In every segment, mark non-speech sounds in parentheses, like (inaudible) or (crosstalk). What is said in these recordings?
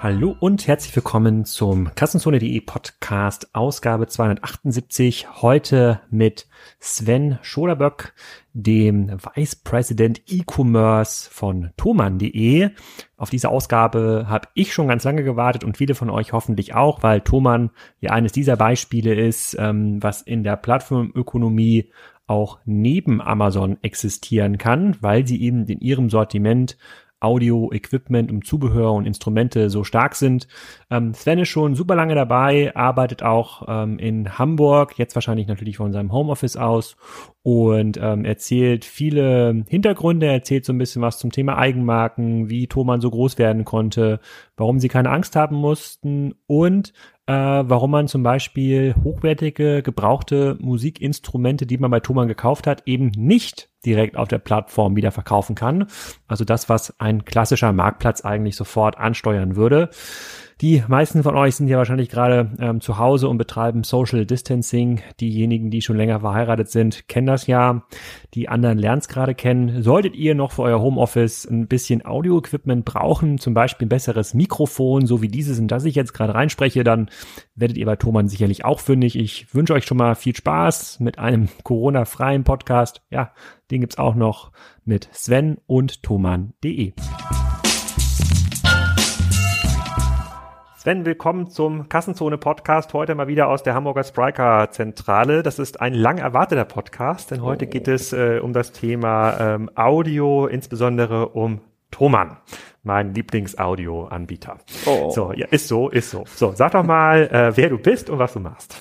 Hallo und herzlich willkommen zum Kassenzone.de Podcast Ausgabe 278. Heute mit Sven Schoderböck, dem Vice President E-Commerce von Thomann.de. Auf diese Ausgabe habe ich schon ganz lange gewartet und viele von euch hoffentlich auch, weil Thomann ja eines dieser Beispiele ist, ähm, was in der Plattformökonomie auch neben Amazon existieren kann, weil sie eben in ihrem Sortiment Audio, Equipment und Zubehör und Instrumente so stark sind. Ähm, Sven ist schon super lange dabei, arbeitet auch ähm, in Hamburg, jetzt wahrscheinlich natürlich von seinem Homeoffice aus und ähm, erzählt viele Hintergründe, erzählt so ein bisschen was zum Thema Eigenmarken, wie Thomann so groß werden konnte, warum sie keine Angst haben mussten und äh, warum man zum Beispiel hochwertige, gebrauchte Musikinstrumente, die man bei Thomann gekauft hat, eben nicht direkt auf der Plattform wieder verkaufen kann. Also das, was ein klassischer Marktplatz eigentlich sofort ansteuern würde. Die meisten von euch sind ja wahrscheinlich gerade ähm, zu Hause und betreiben Social Distancing. Diejenigen, die schon länger verheiratet sind, kennen das ja. Die anderen lernen es gerade kennen. Solltet ihr noch für euer Homeoffice ein bisschen Audio-Equipment brauchen, zum Beispiel ein besseres Mikrofon, so wie dieses, in das ich jetzt gerade reinspreche, dann werdet ihr bei Thomann sicherlich auch fündig. Ich wünsche euch schon mal viel Spaß mit einem Corona-freien Podcast. Ja, den gibt's auch noch mit Sven und Thomann.de. Sven, willkommen zum Kassenzone-Podcast. Heute mal wieder aus der Hamburger Spriker-Zentrale. Das ist ein lang erwarteter Podcast, denn heute geht es äh, um das Thema ähm, Audio, insbesondere um Thomann, mein Lieblings-Audio-Anbieter. Oh. So, ja, ist so, ist so. So, sag doch mal, äh, wer du bist und was du machst.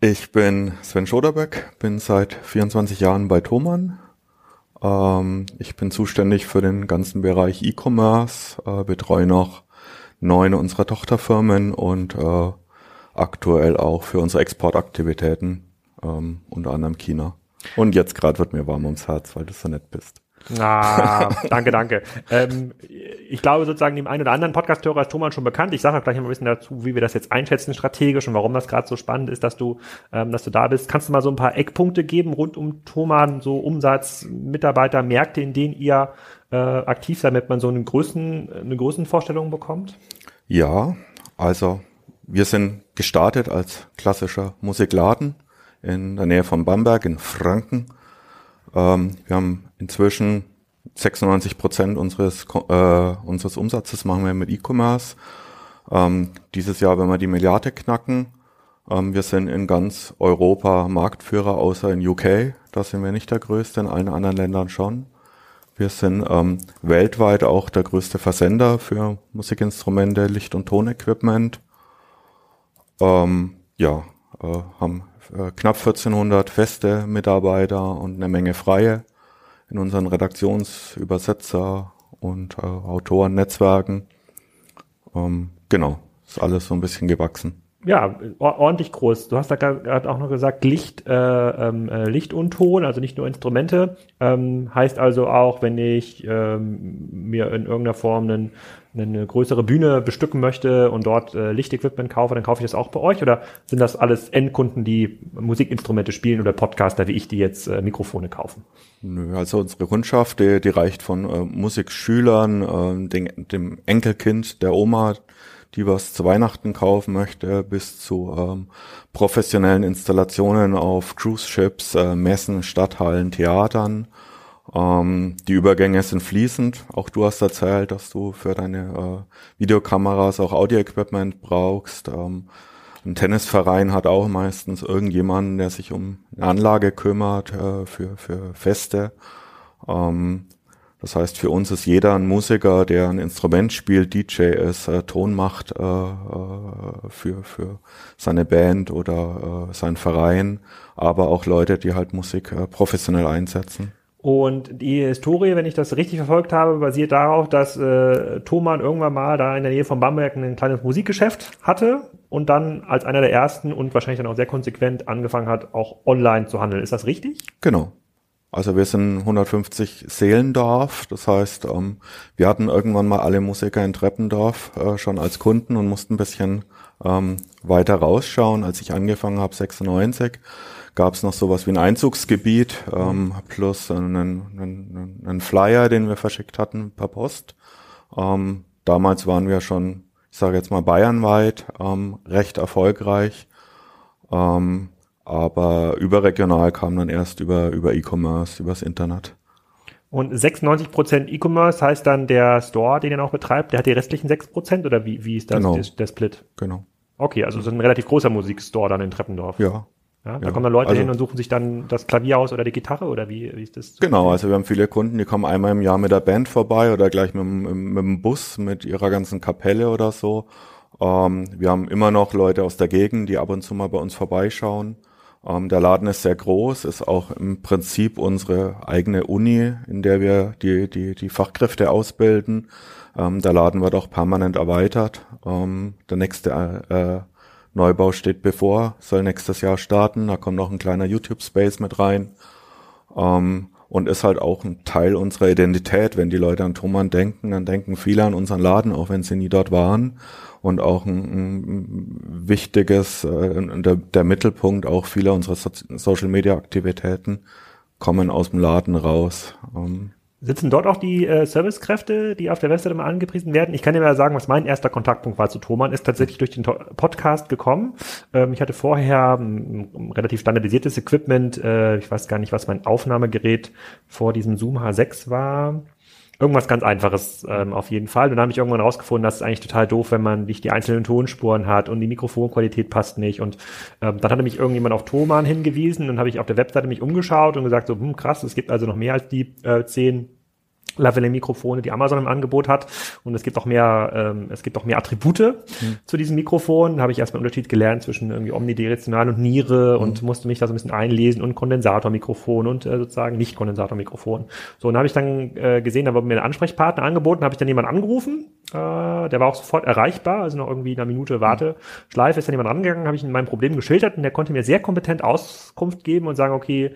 Ich bin Sven Schoderböck, bin seit 24 Jahren bei Thomann. Ähm, ich bin zuständig für den ganzen Bereich E-Commerce, äh, betreue noch neun unserer Tochterfirmen und äh, aktuell auch für unsere Exportaktivitäten, ähm, unter anderem China. Und jetzt gerade wird mir warm ums Herz, weil du so nett bist. Ah, (laughs) danke, danke. ähm, ich glaube sozusagen dem einen oder anderen Podcast-Hörer ist Thomas schon bekannt. Ich sage auch gleich mal ein bisschen dazu, wie wir das jetzt einschätzen strategisch und warum das gerade so spannend ist, dass du, ähm, dass du da bist. Kannst du mal so ein paar Eckpunkte geben rund um Thomann, so Umsatz, Mitarbeiter, Märkte, in denen ihr äh, aktiv seid, damit man so eine Größen, eine Größenvorstellung bekommt? Ja, also wir sind gestartet als klassischer Musikladen in der Nähe von Bamberg in Franken ähm, wir haben inzwischen 96 Prozent unseres, äh, unseres Umsatzes machen wir mit E-Commerce. Ähm, dieses Jahr, wenn wir die Milliarde knacken, ähm, wir sind in ganz Europa Marktführer, außer in UK. Da sind wir nicht der größte, in allen anderen Ländern schon. Wir sind ähm, weltweit auch der größte Versender für Musikinstrumente, Licht- und Tonequipment. Ähm, ja, äh, haben äh, knapp 1400 feste Mitarbeiter und eine Menge freie in unseren Redaktionsübersetzer und äh, Autorennetzwerken. Ähm, genau, ist alles so ein bisschen gewachsen. Ja, ordentlich groß. Du hast da gerade auch noch gesagt, Licht, äh, ähm, äh, Licht und Ton, also nicht nur Instrumente. Ähm, heißt also auch, wenn ich ähm, mir in irgendeiner Form einen eine größere Bühne bestücken möchte und dort äh, Lichtequipment kaufe, dann kaufe ich das auch bei euch? Oder sind das alles Endkunden, die Musikinstrumente spielen oder Podcaster wie ich, die jetzt äh, Mikrofone kaufen? Nö, also unsere Kundschaft, die, die reicht von äh, Musikschülern, äh, den, dem Enkelkind der Oma, die was zu Weihnachten kaufen möchte, bis zu ähm, professionellen Installationen auf Cruise Ships, äh, Messen, Stadthallen, Theatern ähm, die Übergänge sind fließend. Auch du hast erzählt, dass du für deine äh, Videokameras auch Audio-Equipment brauchst. Ähm, ein Tennisverein hat auch meistens irgendjemanden, der sich um eine Anlage kümmert äh, für, für Feste. Ähm, das heißt, für uns ist jeder ein Musiker, der ein Instrument spielt, DJ ist, äh, Ton macht äh, äh, für, für seine Band oder äh, seinen Verein, aber auch Leute, die halt Musik äh, professionell einsetzen. Und die Historie, wenn ich das richtig verfolgt habe, basiert darauf, dass äh, Thomann irgendwann mal da in der Nähe von Bamberg ein kleines Musikgeschäft hatte und dann als einer der ersten und wahrscheinlich dann auch sehr konsequent angefangen hat, auch online zu handeln. Ist das richtig? Genau. Also wir sind 150 Seelendorf, das heißt, ähm, wir hatten irgendwann mal alle Musiker in Treppendorf äh, schon als Kunden und mussten ein bisschen ähm, weiter rausschauen. Als ich angefangen habe, 96, gab es noch sowas wie ein Einzugsgebiet ähm, plus einen, einen, einen Flyer, den wir verschickt hatten per Post. Damals waren wir schon, ich sage jetzt mal bayernweit, recht erfolgreich. Ähm, aber überregional kam dann erst über, über E-Commerce, übers Internet. Und 96% E-Commerce heißt dann der Store, den ihr auch betreibt, der hat die restlichen 6% oder wie, wie ist das Genau. der, Split? Genau. Okay, also es ist ein relativ großer Musikstore dann in Treppendorf. Ja. Ja, da Ja, kommen dann Leute also- hin und suchen sich dann das Klavier aus oder die Gitarre oder wie, wie ist das? Genau, also wir haben viele Kunden, die kommen einmal im Jahr mit der Band vorbei oder gleich mit, dem- mit dem Bus, mit ihrer ganzen Kapelle oder so. Ähm, wir haben immer noch Leute aus der Gegend, die ab und zu mal bei uns vorbeischauen. Ähm, der Laden ist sehr groß, ist auch im Prinzip unsere eigene Uni, in der wir die, die, die Fachkräfte ausbilden. Ähm, der Laden wird auch permanent erweitert. Ähm, der nächste äh, Neubau steht bevor, soll nächstes Jahr starten. Da kommt noch ein kleiner YouTube-Space mit rein. Ähm, und ist halt auch ein Teil unserer Identität. Wenn die Leute an Thomann denken, dann denken viele an unseren Laden, auch wenn sie nie dort waren. Und auch ein, ein wichtiges, äh, der, der Mittelpunkt auch vieler unserer so Social-Media-Aktivitäten kommen aus dem Laden raus. Ähm, Sitzen dort auch die äh, Servicekräfte, die auf der Webseite mal angepriesen werden? Ich kann dir mal sagen, was mein erster Kontaktpunkt war zu Thomann, ist tatsächlich durch den Podcast gekommen. Ähm, ich hatte vorher ein relativ standardisiertes Equipment. Äh, ich weiß gar nicht, was mein Aufnahmegerät vor diesem Zoom H6 war. Irgendwas ganz Einfaches ähm, auf jeden Fall. Und dann habe ich irgendwann rausgefunden, dass es eigentlich total doof, wenn man nicht die einzelnen Tonspuren hat und die Mikrofonqualität passt nicht. Und ähm, dann hatte mich irgendjemand auf Thomann hingewiesen und habe ich auf der Webseite mich umgeschaut und gesagt, so hm, krass, es gibt also noch mehr als die äh, zehn Lavalier-Mikrofone, die Amazon im Angebot hat. Und es gibt auch mehr, ähm, es gibt auch mehr Attribute zu diesem Mikrofon. Da habe ich erstmal einen Unterschied gelernt zwischen irgendwie omnidirektional und Niere und musste mich da so ein bisschen einlesen und Kondensatormikrofon und äh, sozusagen Nicht-Kondensatormikrofon. So, und da habe ich dann äh, gesehen, da wurde mir ein Ansprechpartner angeboten, habe ich dann jemanden angerufen, äh, der war auch sofort erreichbar, also noch irgendwie in einer Minute Warteschleife ist dann jemand angegangen, habe ich ihm mein Problem geschildert und der konnte mir sehr kompetent Auskunft geben und sagen, okay,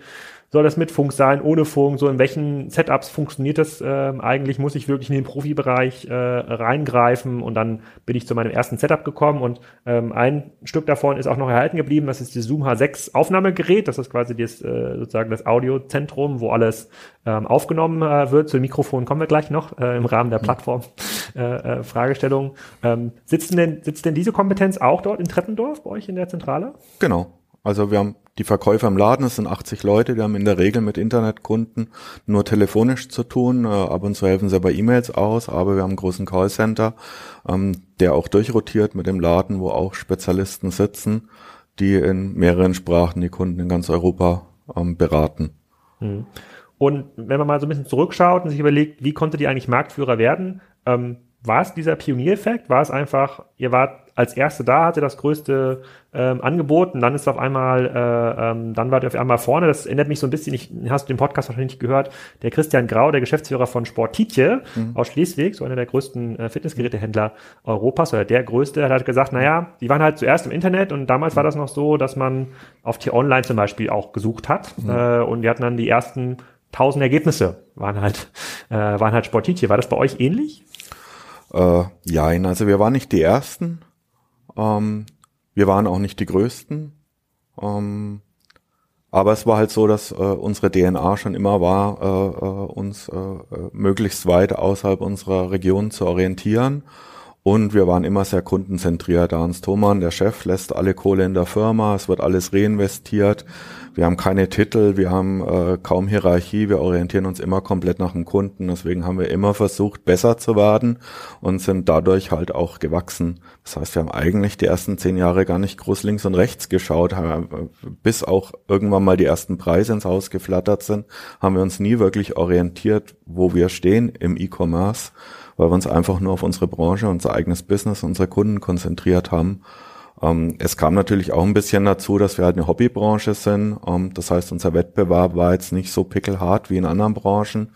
soll das mit Funk sein, ohne Funk, so in welchen Setups funktioniert das ähm, eigentlich, muss ich wirklich in den Profibereich äh, reingreifen und dann bin ich zu meinem ersten Setup gekommen und ähm, ein Stück davon ist auch noch erhalten geblieben, das ist das Zoom H6 Aufnahmegerät, das ist quasi das, äh, sozusagen das Audiozentrum, wo alles ähm, aufgenommen äh, wird, zu den Mikrofonen kommen wir gleich noch äh, im Rahmen der Plattform äh, äh, Fragestellung. Ähm, sitzt, denn, sitzt denn diese Kompetenz auch dort in Treppendorf bei euch in der Zentrale? Genau. Also wir haben die Verkäufer im Laden, es sind 80 Leute, die haben in der Regel mit Internetkunden nur telefonisch zu tun. Äh, ab und zu helfen sie bei E-Mails aus, aber wir haben einen großen Callcenter, ähm, der auch durchrotiert mit dem Laden, wo auch Spezialisten sitzen, die in mehreren Sprachen die Kunden in ganz Europa ähm, beraten. Und wenn man mal so ein bisschen zurückschaut und sich überlegt, wie konntet ihr eigentlich Marktführer werden, ähm, war es dieser Pioniereffekt? War es einfach, ihr wart als Erste da, hatte das größte ähm, Angebot und dann ist auf einmal, äh, ähm, dann wart ihr auf einmal vorne. Das erinnert mich so ein bisschen, ich hast du den Podcast wahrscheinlich nicht gehört, der Christian Grau, der Geschäftsführer von Sportitje aus Schleswig, so einer der größten äh, Fitnessgerätehändler Europas oder der größte, hat halt gesagt, naja, die waren halt zuerst im Internet und damals war das noch so, dass man auf T-Online zum Beispiel auch gesucht hat äh, und die hatten dann die ersten tausend Ergebnisse waren halt, äh, waren halt Sportitje. War das bei euch ähnlich? Äh, ja, also wir waren nicht die Ersten. Ähm, wir waren auch nicht die Größten. Ähm, aber es war halt so, dass äh, unsere DNA schon immer war, äh, äh, uns äh, äh, möglichst weit außerhalb unserer Region zu orientieren. Und wir waren immer sehr kundenzentriert. Hans Thoman, der Chef, lässt alle Kohle in der Firma, es wird alles reinvestiert. Wir haben keine Titel, wir haben äh, kaum Hierarchie, wir orientieren uns immer komplett nach dem Kunden. Deswegen haben wir immer versucht, besser zu werden und sind dadurch halt auch gewachsen. Das heißt, wir haben eigentlich die ersten zehn Jahre gar nicht groß links und rechts geschaut, haben, bis auch irgendwann mal die ersten Preise ins Haus geflattert sind, haben wir uns nie wirklich orientiert, wo wir stehen im E-Commerce weil wir uns einfach nur auf unsere Branche, unser eigenes Business, unsere Kunden konzentriert haben. Ähm, es kam natürlich auch ein bisschen dazu, dass wir halt eine Hobbybranche sind. Ähm, das heißt, unser Wettbewerb war jetzt nicht so pickelhart wie in anderen Branchen.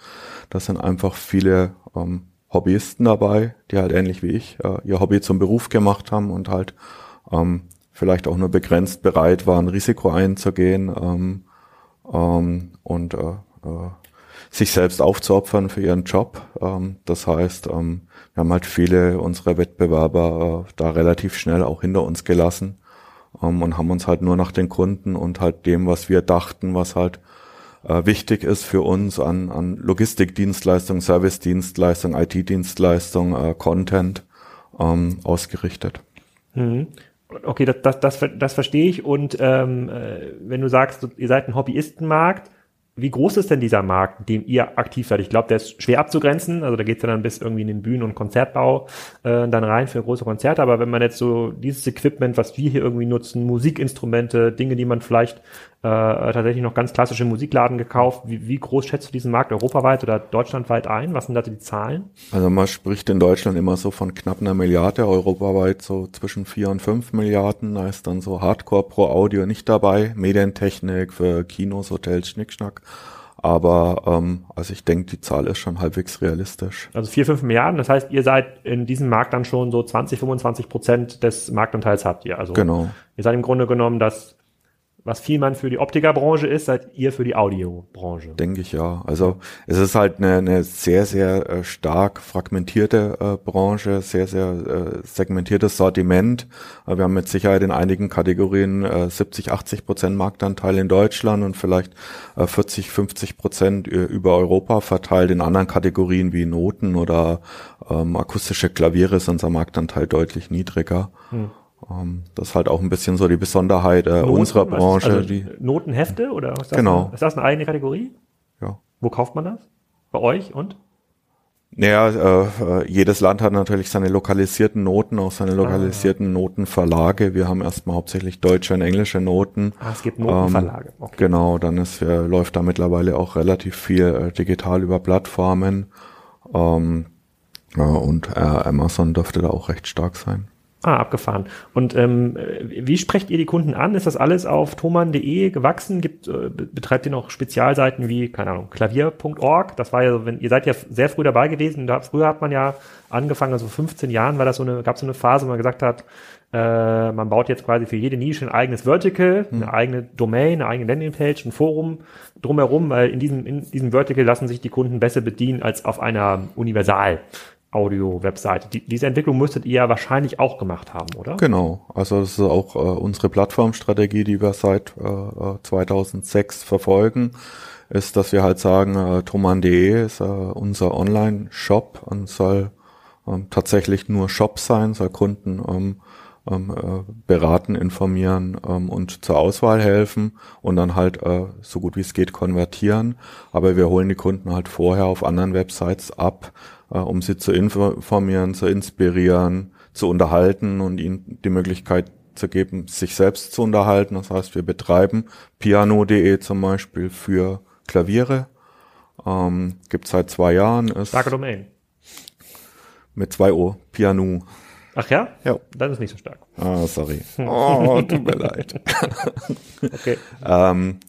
Da sind einfach viele ähm, Hobbyisten dabei, die halt ähnlich wie ich äh, ihr Hobby zum Beruf gemacht haben und halt ähm, vielleicht auch nur begrenzt bereit waren, Risiko einzugehen ähm, ähm, und äh, äh, sich selbst aufzuopfern für ihren Job. Das heißt, ähm, wir haben halt viele unserer Wettbewerber äh, da relativ schnell auch hinter uns gelassen ähm, und haben uns halt nur nach den Kunden und halt dem, was wir dachten, was halt äh, wichtig ist für uns an, an Logistikdienstleistung, Service-Dienstleistung, IT-Dienstleistung, äh, Content ähm, ausgerichtet. Mhm. Okay, das, das, das, das verstehe ich. Und ähm, äh, wenn du sagst, ihr seid ein Hobbyistenmarkt, wie groß ist denn dieser Markt, dem ihr aktiv seid? Ich glaube, der ist schwer abzugrenzen. Also da geht es ja dann bis irgendwie in den Bühnen- und Konzertbau äh, dann rein für große Konzerte. Aber wenn man jetzt so dieses Equipment, was wir hier irgendwie nutzen, Musikinstrumente, Dinge, die man vielleicht äh, tatsächlich noch ganz klassische Musikladen gekauft, wie, wie groß schätzt du diesen Markt europaweit oder deutschlandweit ein? Was sind da die Zahlen? Also man spricht in Deutschland immer so von knapp einer Milliarde, europaweit so zwischen vier und fünf Milliarden. Da ist dann so Hardcore pro Audio nicht dabei, Medientechnik für Kinos, Hotels, Schnickschnack. Aber ähm, also ich denke, die Zahl ist schon halbwegs realistisch. Also vier, fünf Milliarden, das heißt, ihr seid in diesem Markt dann schon so 20, 25 Prozent des Marktanteils habt ihr. Also genau. ihr seid im Grunde genommen das was Vielmann für die Optikerbranche ist, seid ihr für die Audiobranche. Denke ich ja. Also es ist halt eine, eine sehr, sehr äh, stark fragmentierte äh, Branche, sehr, sehr äh, segmentiertes Sortiment. Äh, wir haben mit Sicherheit in einigen Kategorien äh, 70, 80 Prozent Marktanteil in Deutschland und vielleicht äh, 40, 50 Prozent über Europa verteilt. In anderen Kategorien wie Noten oder ähm, akustische Klaviere ist unser Marktanteil deutlich niedriger. Hm. Ähm, das ist halt auch ein bisschen so die Besonderheit äh, Noten, unserer Branche. Also die Notenhefte oder ist das, genau. eine, ist das eine eigene Kategorie? Ja. Wo kauft man das? Bei euch und? Naja, äh, äh, jedes Land hat natürlich seine lokalisierten Noten, auch seine lokalisierten ah. Notenverlage. Wir haben erstmal hauptsächlich deutsche und englische Noten. Ah, es gibt Notenverlage. Ähm, okay. Genau, dann ist, äh, läuft da mittlerweile auch relativ viel äh, digital über Plattformen. Ähm, ja, und äh, Amazon dürfte da auch recht stark sein. Ah, abgefahren. Und ähm, wie sprecht ihr die Kunden an? Ist das alles auf thoman.de gewachsen? Gibt, äh, betreibt ihr noch Spezialseiten wie, keine Ahnung, klavier.org? Das war ja, wenn ihr seid ja sehr früh dabei gewesen. Da, früher hat man ja angefangen, also 15 Jahren war das so eine, gab es so eine Phase, wo man gesagt hat, äh, man baut jetzt quasi für jede Nische ein eigenes Vertical, hm. eine eigene Domain, eine eigene Landingpage, ein Forum drumherum, weil in diesem, in diesem Vertical lassen sich die Kunden besser bedienen als auf einer Universal. Audio-Webseite. Die, diese Entwicklung müsstet ihr ja wahrscheinlich auch gemacht haben, oder? Genau. Also das ist auch äh, unsere Plattformstrategie, die wir seit äh, 2006 äh, verfolgen, ist, dass wir halt sagen, äh, thoman.de ist äh, unser Online-Shop und soll ähm, tatsächlich nur Shop sein, soll Kunden ähm, ähm, äh, beraten, informieren ähm, und zur Auswahl helfen und dann halt äh, so gut wie es geht konvertieren. Aber wir holen die Kunden halt vorher auf anderen Websites ab, äh, um sie zu informieren, zu inspirieren, zu unterhalten und ihnen die Möglichkeit zu geben, sich selbst zu unterhalten. Das heißt, wir betreiben piano.de zum Beispiel für Klaviere. Ähm, gibt seit zwei Jahren. Ist Starke Domain. Mit zwei O, Piano. Ach ja? Ja. Dann ist nicht so stark. Ah, sorry. (laughs) Oh, tut mir leid. okay. (laughs) Ähm,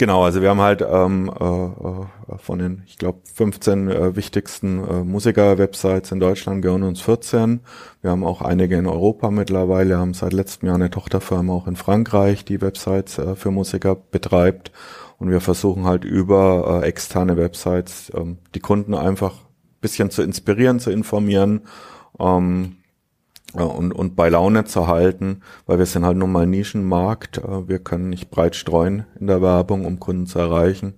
Genau, also wir haben halt ähm, äh, von den, ich glaube, 15 äh, wichtigsten äh, Musiker-Websites in Deutschland gehören uns 14. Wir haben auch einige in Europa mittlerweile, haben seit letztem Jahr eine Tochterfirma auch in Frankreich, die Websites äh, für Musiker betreibt. Und wir versuchen halt über äh, externe Websites ähm, die Kunden einfach bisschen zu inspirieren, zu informieren. Ähm, und, und bei Laune zu halten, weil wir sind halt nun mal Nischenmarkt. Äh, wir können nicht breit streuen in der Werbung, um Kunden zu erreichen.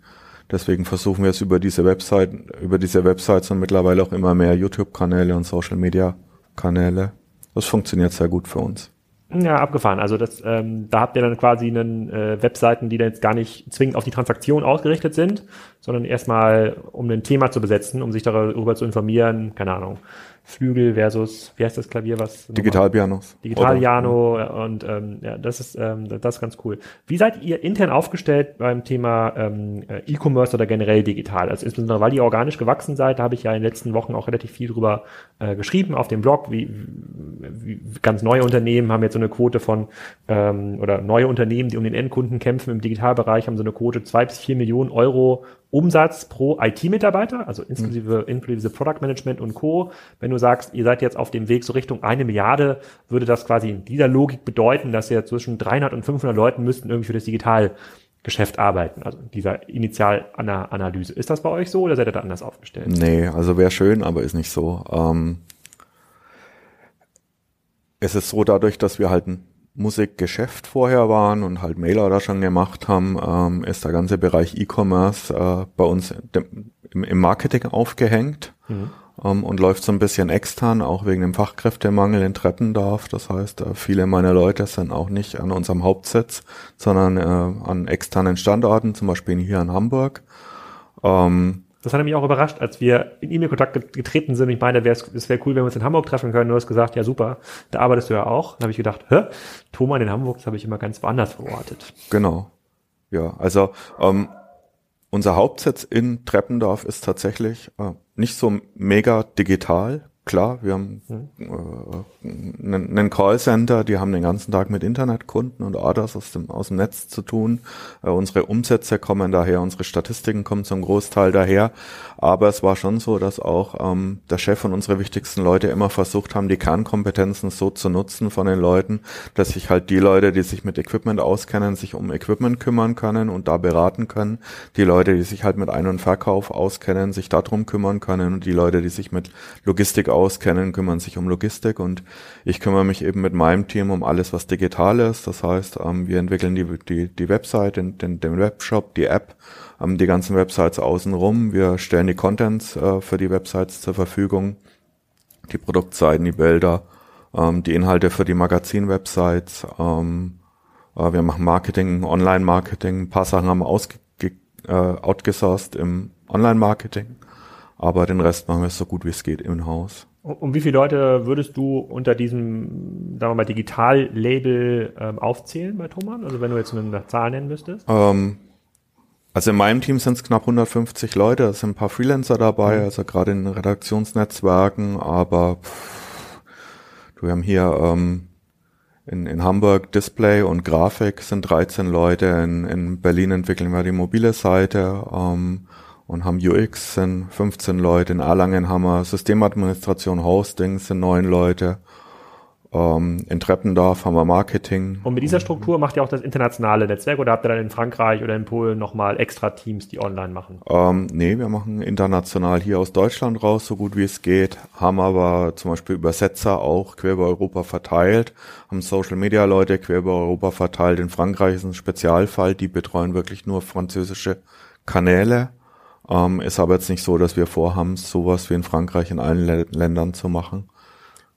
Deswegen versuchen wir es über diese Website, über diese Websites und mittlerweile auch immer mehr YouTube-Kanäle und Social-Media-Kanäle. Das funktioniert sehr gut für uns. Ja, abgefahren. Also das, ähm, da habt ihr dann quasi einen äh, Webseiten, die dann jetzt gar nicht zwingend auf die Transaktion ausgerichtet sind, sondern erstmal um ein Thema zu besetzen, um sich darüber zu informieren, keine Ahnung, Flügel versus, wie heißt das Klavier, was? Digitalpianos. Digitalpiano und ähm, ja, das ist ähm, das ist ganz cool. Wie seid ihr intern aufgestellt beim Thema ähm, äh, E-Commerce oder generell digital? Also insbesondere, weil ihr organisch gewachsen seid, da habe ich ja in den letzten Wochen auch relativ viel drüber äh, geschrieben auf dem Blog, wie, wie ganz neue Unternehmen haben jetzt so eine Quote von ähm, oder neue Unternehmen, die um den Endkunden kämpfen im Digitalbereich, haben so eine Quote zwei bis vier Millionen Euro Umsatz pro IT-Mitarbeiter, also inklusive, inklusive Product Management und Co. Wenn du sagst, ihr seid jetzt auf dem Weg so Richtung eine Milliarde, würde das quasi in dieser Logik bedeuten, dass ihr zwischen 300 und 500 Leuten müssten irgendwie für das Digitalgeschäft arbeiten, also dieser Initialanalyse. Ist das bei euch so oder seid ihr da anders aufgestellt? Nee, also wäre schön, aber ist nicht so. Ähm, es ist so dadurch, dass wir halt ein Musikgeschäft vorher waren und halt Mailorder schon gemacht haben, ähm, ist der ganze Bereich E-Commerce äh, bei uns im, im, Marketing aufgehängt mhm. ähm, und läuft so ein bisschen extern, auch wegen dem Fachkräftemangel in Treppendorf. Das heißt, äh, viele meiner Leute sind auch nicht an unserem Hauptsitz, sondern äh, an externen Standorten, zum Beispiel hier in Hamburg. Ähm, das hat mich auch überrascht, als wir in E-Mail-Kontakt getreten sind. Ich meine, es wäre cool, wenn wir uns in Hamburg treffen können. Du hast gesagt, ja super, da arbeitest du ja auch. Dann habe ich gedacht, hä? Thomann in Hamburg, das habe ich immer ganz woanders verortet. Genau. Ja, also ähm, unser Hauptsitz in Treppendorf ist tatsächlich äh, nicht so mega digital, Klar, wir haben äh, einen, einen Callcenter, die haben den ganzen Tag mit Internetkunden und Orders aus dem, aus dem Netz zu tun. Äh, unsere Umsätze kommen daher, unsere Statistiken kommen zum Großteil daher. Aber es war schon so, dass auch ähm, der Chef und unsere wichtigsten Leute immer versucht haben, die Kernkompetenzen so zu nutzen von den Leuten, dass sich halt die Leute, die sich mit Equipment auskennen, sich um Equipment kümmern können und da beraten können. Die Leute, die sich halt mit Ein- und Verkauf auskennen, sich darum kümmern können und die Leute, die sich mit Logistik auskennen, kümmern sich um Logistik und ich kümmere mich eben mit meinem Team um alles, was digital ist. Das heißt, ähm, wir entwickeln die, die, die Website, den, den, den Webshop, die App, ähm, die ganzen Websites außenrum. Wir stellen die Contents äh, für die Websites zur Verfügung, die Produktseiten, die Bilder, ähm, die Inhalte für die Magazin-Websites. Äh, wir machen Marketing, Online-Marketing. Ein paar Sachen haben wir ausge äh, outgesourced im Online-Marketing aber den Rest machen wir so gut wie es geht im Haus. Und wie viele Leute würdest du unter diesem, sagen wir mal, Digital-Label ähm, aufzählen bei Thomann? Also wenn du jetzt eine Zahl nennen müsstest? Ähm, also in meinem Team sind es knapp 150 Leute, es sind ein paar Freelancer dabei, mhm. also gerade in Redaktionsnetzwerken, aber pff, wir haben hier ähm, in, in Hamburg Display und Grafik sind 13 Leute, in, in Berlin entwickeln wir die mobile Seite, ähm, und haben UX, sind 15 Leute, in Erlangen haben wir Systemadministration, Hosting sind neun Leute, ähm, in Treppendorf haben wir Marketing. Und mit dieser Struktur macht ihr auch das internationale Netzwerk oder habt ihr dann in Frankreich oder in Polen nochmal extra Teams, die online machen? Ähm, nee, wir machen international hier aus Deutschland raus, so gut wie es geht, haben aber zum Beispiel Übersetzer auch quer über Europa verteilt, haben Social Media Leute quer über Europa verteilt. In Frankreich ist ein Spezialfall, die betreuen wirklich nur französische Kanäle ähm, ist aber jetzt nicht so, dass wir vorhaben, sowas wie in Frankreich in allen L Ländern zu machen.